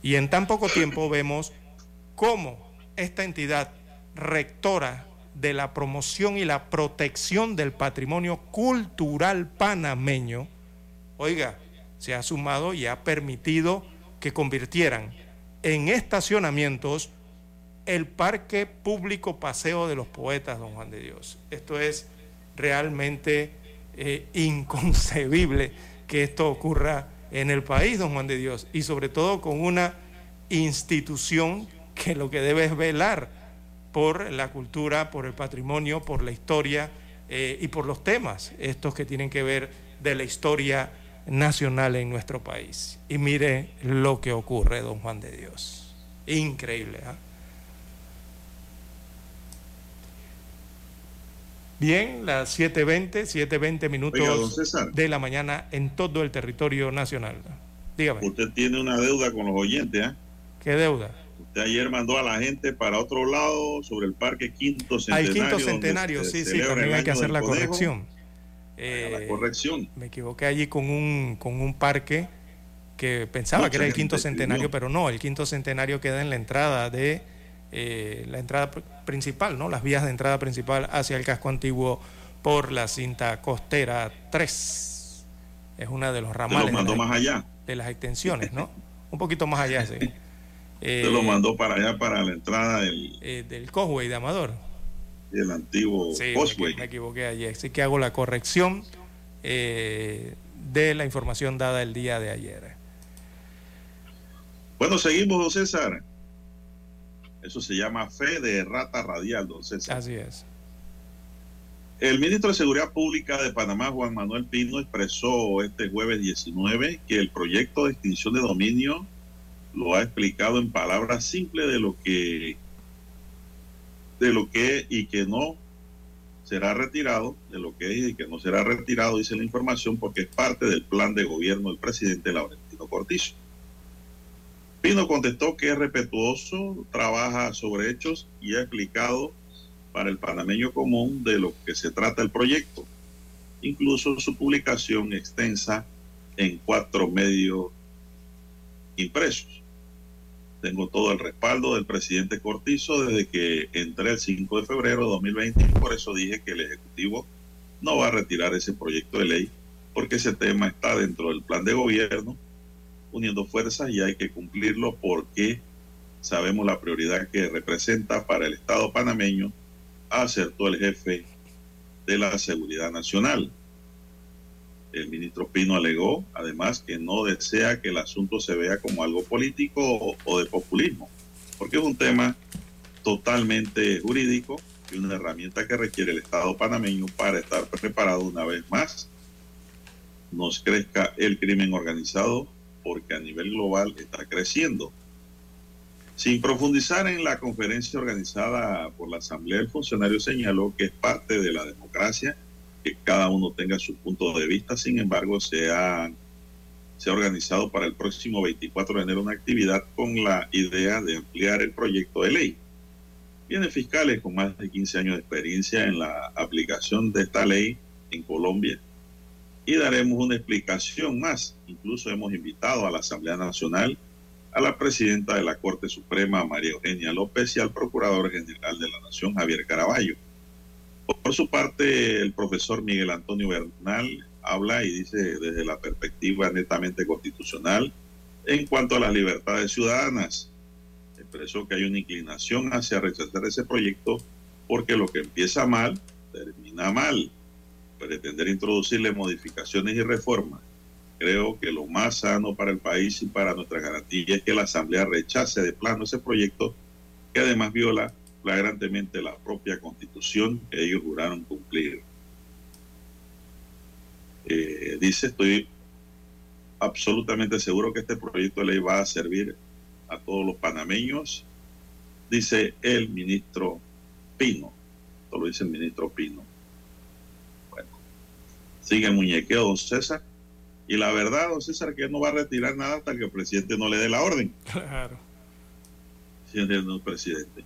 Y en tan poco tiempo vemos cómo esta entidad rectora de la promoción y la protección del patrimonio cultural panameño, oiga, se ha sumado y ha permitido que convirtieran en estacionamientos el Parque Público Paseo de los Poetas, don Juan de Dios. Esto es realmente eh, inconcebible que esto ocurra en el país, don Juan de Dios, y sobre todo con una institución que lo que debe es velar por la cultura, por el patrimonio, por la historia eh, y por los temas, estos que tienen que ver de la historia nacional en nuestro país. Y mire lo que ocurre, don Juan de Dios. Increíble. ¿ah? Bien, las 7.20, 7.20 minutos Oiga, César. de la mañana en todo el territorio nacional. Dígame, Usted tiene una deuda con los oyentes, ¿ah? ¿qué deuda? Usted ayer mandó a la gente para otro lado sobre el parque Quinto Centenario. Al quinto centenario, sí, sí, también hay que hacer la conejo. corrección. Haga Eh, la corrección. me equivoqué allí con un, con un parque que pensaba Mucha que era el quinto escribió. centenario, pero no, el quinto centenario queda en la entrada de eh, la entrada pr- principal, ¿no? Las vías de entrada principal hacia el casco antiguo por la cinta costera 3. Es una de los ramales lo mandó de, las- más allá. de las extensiones, ¿no? Un poquito más allá, sí. Eh, Usted lo mandó para allá, para la entrada del, eh, del Causeway de Amador. del antiguo Sí, me, equi- me equivoqué ayer. Así que hago la corrección eh, de la información dada el día de ayer. Bueno, seguimos, don César. Eso se llama fe de rata radial, don César. Así es. El ministro de Seguridad Pública de Panamá, Juan Manuel Pino, expresó este jueves 19 que el proyecto de extinción de dominio lo ha explicado en palabras simples de lo que de lo que y que no será retirado, de lo que es y que no será retirado, dice la información, porque es parte del plan de gobierno del presidente Laurentino Cortizo. Pino contestó que es respetuoso, trabaja sobre hechos y ha explicado para el panameño común de lo que se trata el proyecto, incluso su publicación extensa en cuatro medios impresos. Tengo todo el respaldo del presidente Cortizo desde que entré el 5 de febrero de 2020 y por eso dije que el Ejecutivo no va a retirar ese proyecto de ley porque ese tema está dentro del plan de gobierno, uniendo fuerzas y hay que cumplirlo porque sabemos la prioridad que representa para el Estado panameño, acertó el jefe de la Seguridad Nacional. El ministro Pino alegó, además, que no desea que el asunto se vea como algo político o, de populismo, porque es un tema totalmente jurídico y una herramienta que requiere el Estado panameño para estar preparado una vez más nos crezca el crimen organizado, porque a nivel global está creciendo. Sin profundizar en la conferencia organizada por la Asamblea, el funcionario señaló que es parte de la democracia que cada uno tenga su punto de vista, sin embargo, se ha, se ha organizado para el próximo 24 de enero una actividad con la idea de ampliar el proyecto de ley. Vienen fiscales con más de 15 años de experiencia en la aplicación de esta ley en Colombia y daremos una explicación más. Incluso hemos invitado a la Asamblea Nacional a la presidenta de la Corte Suprema, María Eugenia López, y al Procurador General de la Nación, Javier Caraballo. Por su parte, el profesor Miguel Antonio Bernal habla y dice desde la perspectiva netamente constitucional en cuanto a las libertades ciudadanas. Expresó que hay una inclinación hacia rechazar ese proyecto porque lo que empieza mal termina mal. Pretender introducirle modificaciones y reformas. Creo que lo más sano para el país y para nuestra garantía es que la Asamblea rechace de plano ese proyecto que además viola flagrantemente la propia constitución que ellos juraron cumplir. Eh, dice, estoy absolutamente seguro que este proyecto de ley va a servir a todos los panameños, dice el ministro Pino. Esto lo dice el ministro Pino. Sigue el muñequeo, don César. Y la verdad, don César, que no va a retirar nada hasta que el presidente no le dé la orden. Claro. Si él no es presidente.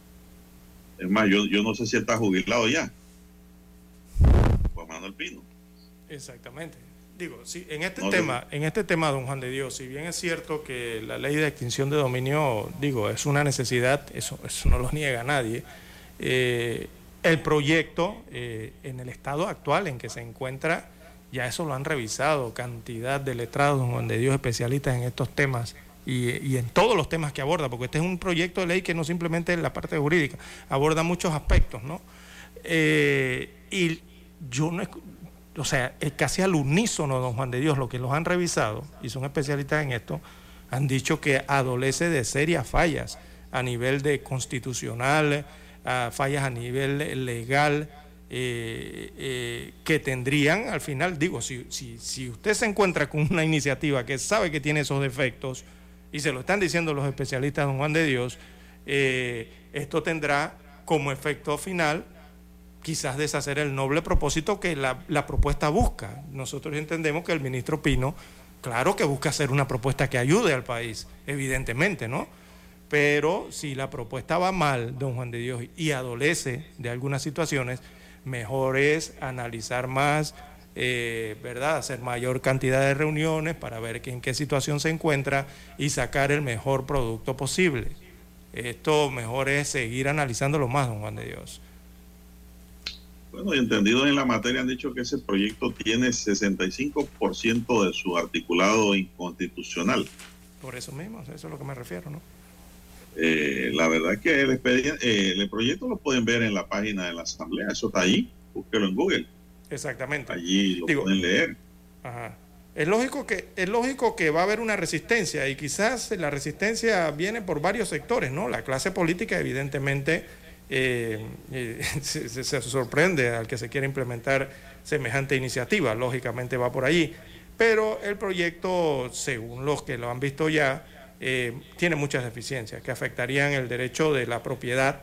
Es más, yo, yo no sé si está jubilado ya. Juan Manuel Pino. Exactamente. Digo, sí, en este No, tema, en este tema, don Juan de Dios, si bien es cierto que la ley de extinción de dominio, digo, es una necesidad, eso, eso no lo niega nadie. eh, el proyecto eh, en el estado actual en que se encuentra, ya eso lo han revisado, cantidad de letrados, don Juan de Dios, especialistas en estos temas y, en todos los temas que aborda, porque este es un proyecto de ley que no simplemente es la parte jurídica, aborda muchos aspectos, ¿no? Eh, y yo no, o sea, es casi al unísono, don Juan de Dios, lo que los han revisado y son especialistas en esto, han dicho que adolece de serias fallas a nivel de constitucional, fallas a nivel legal, eh, eh, que tendrían al final, digo, si, si, si usted se encuentra con una iniciativa que sabe que tiene esos defectos, y se lo están diciendo los especialistas, don Juan de Dios, eh, esto tendrá como efecto final quizás deshacer el noble propósito que la, la propuesta busca. Nosotros entendemos que el ministro Pino, claro que busca hacer una propuesta que ayude al país, evidentemente, ¿no? Pero si la propuesta va mal, don Juan de Dios, y adolece de algunas situaciones, mejor es analizar más, eh, ¿verdad? Hacer mayor cantidad de reuniones para ver en qué situación se encuentra y sacar el mejor producto posible. Esto mejor es seguir analizándolo más, don Juan de Dios. Bueno, y entendidos en la materia han dicho que ese proyecto tiene 65% de su articulado inconstitucional. Por eso mismo, eso es a lo que me refiero, ¿no? Eh, la verdad es que el, eh, el proyecto lo pueden ver en la página de la Asamblea, eso está ahí, búsquelo en Google, Exactamente. allí lo Digo, pueden leer. Ajá. Es lógico que es lógico que va a haber una resistencia y quizás la resistencia viene por varios sectores, ¿no? La clase política evidentemente eh, eh, se, se- se sorprende al que se quiera implementar semejante iniciativa, lógicamente va por allí, pero el proyecto, según los que lo han visto ya, eh, tiene muchas deficiencias que afectarían el derecho de la propiedad,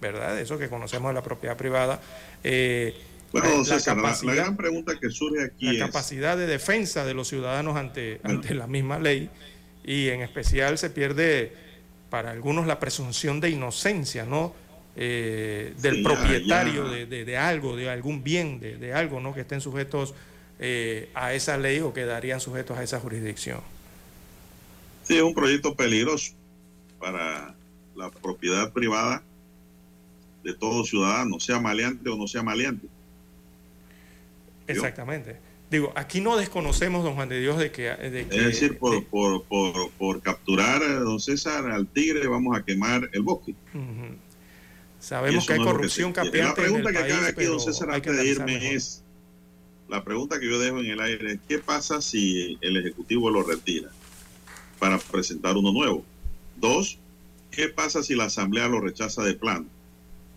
¿verdad? Eso que conocemos de la propiedad privada. eh, Bueno, la- don la César, la, la capacidad- gran pregunta que surge aquí la es, capacidad de defensa de los ciudadanos ante, ante la misma ley y en especial se pierde para algunos la presunción de inocencia, ¿no? Eh, del Sí, ya, propietario ya. De, de- de algo, de algún bien, de, de algo, ¿no? Que estén sujetos eh, a esa ley o quedarían sujetos a esa jurisdicción. Sí, es un proyecto peligroso para la propiedad privada de todo ciudadano, sea maleante o no sea maleante. Exactamente. Digo, aquí no desconocemos, don Juan de Dios, de que... De que Es decir, por, por, por, por capturar, eh, don César, al tigre, vamos a quemar el bosque. Sabemos que hay no corrupción capeante La pregunta en el que cabe aquí, don César, que antes de irme mejor. es, la pregunta que yo dejo en el aire es, ¿qué pasa si el Ejecutivo lo retira para presentar uno nuevo? Dos, ¿qué pasa si la Asamblea lo rechaza de plano?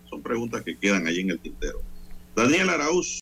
Son preguntas que quedan ahí en el tintero. Daniel Arauz,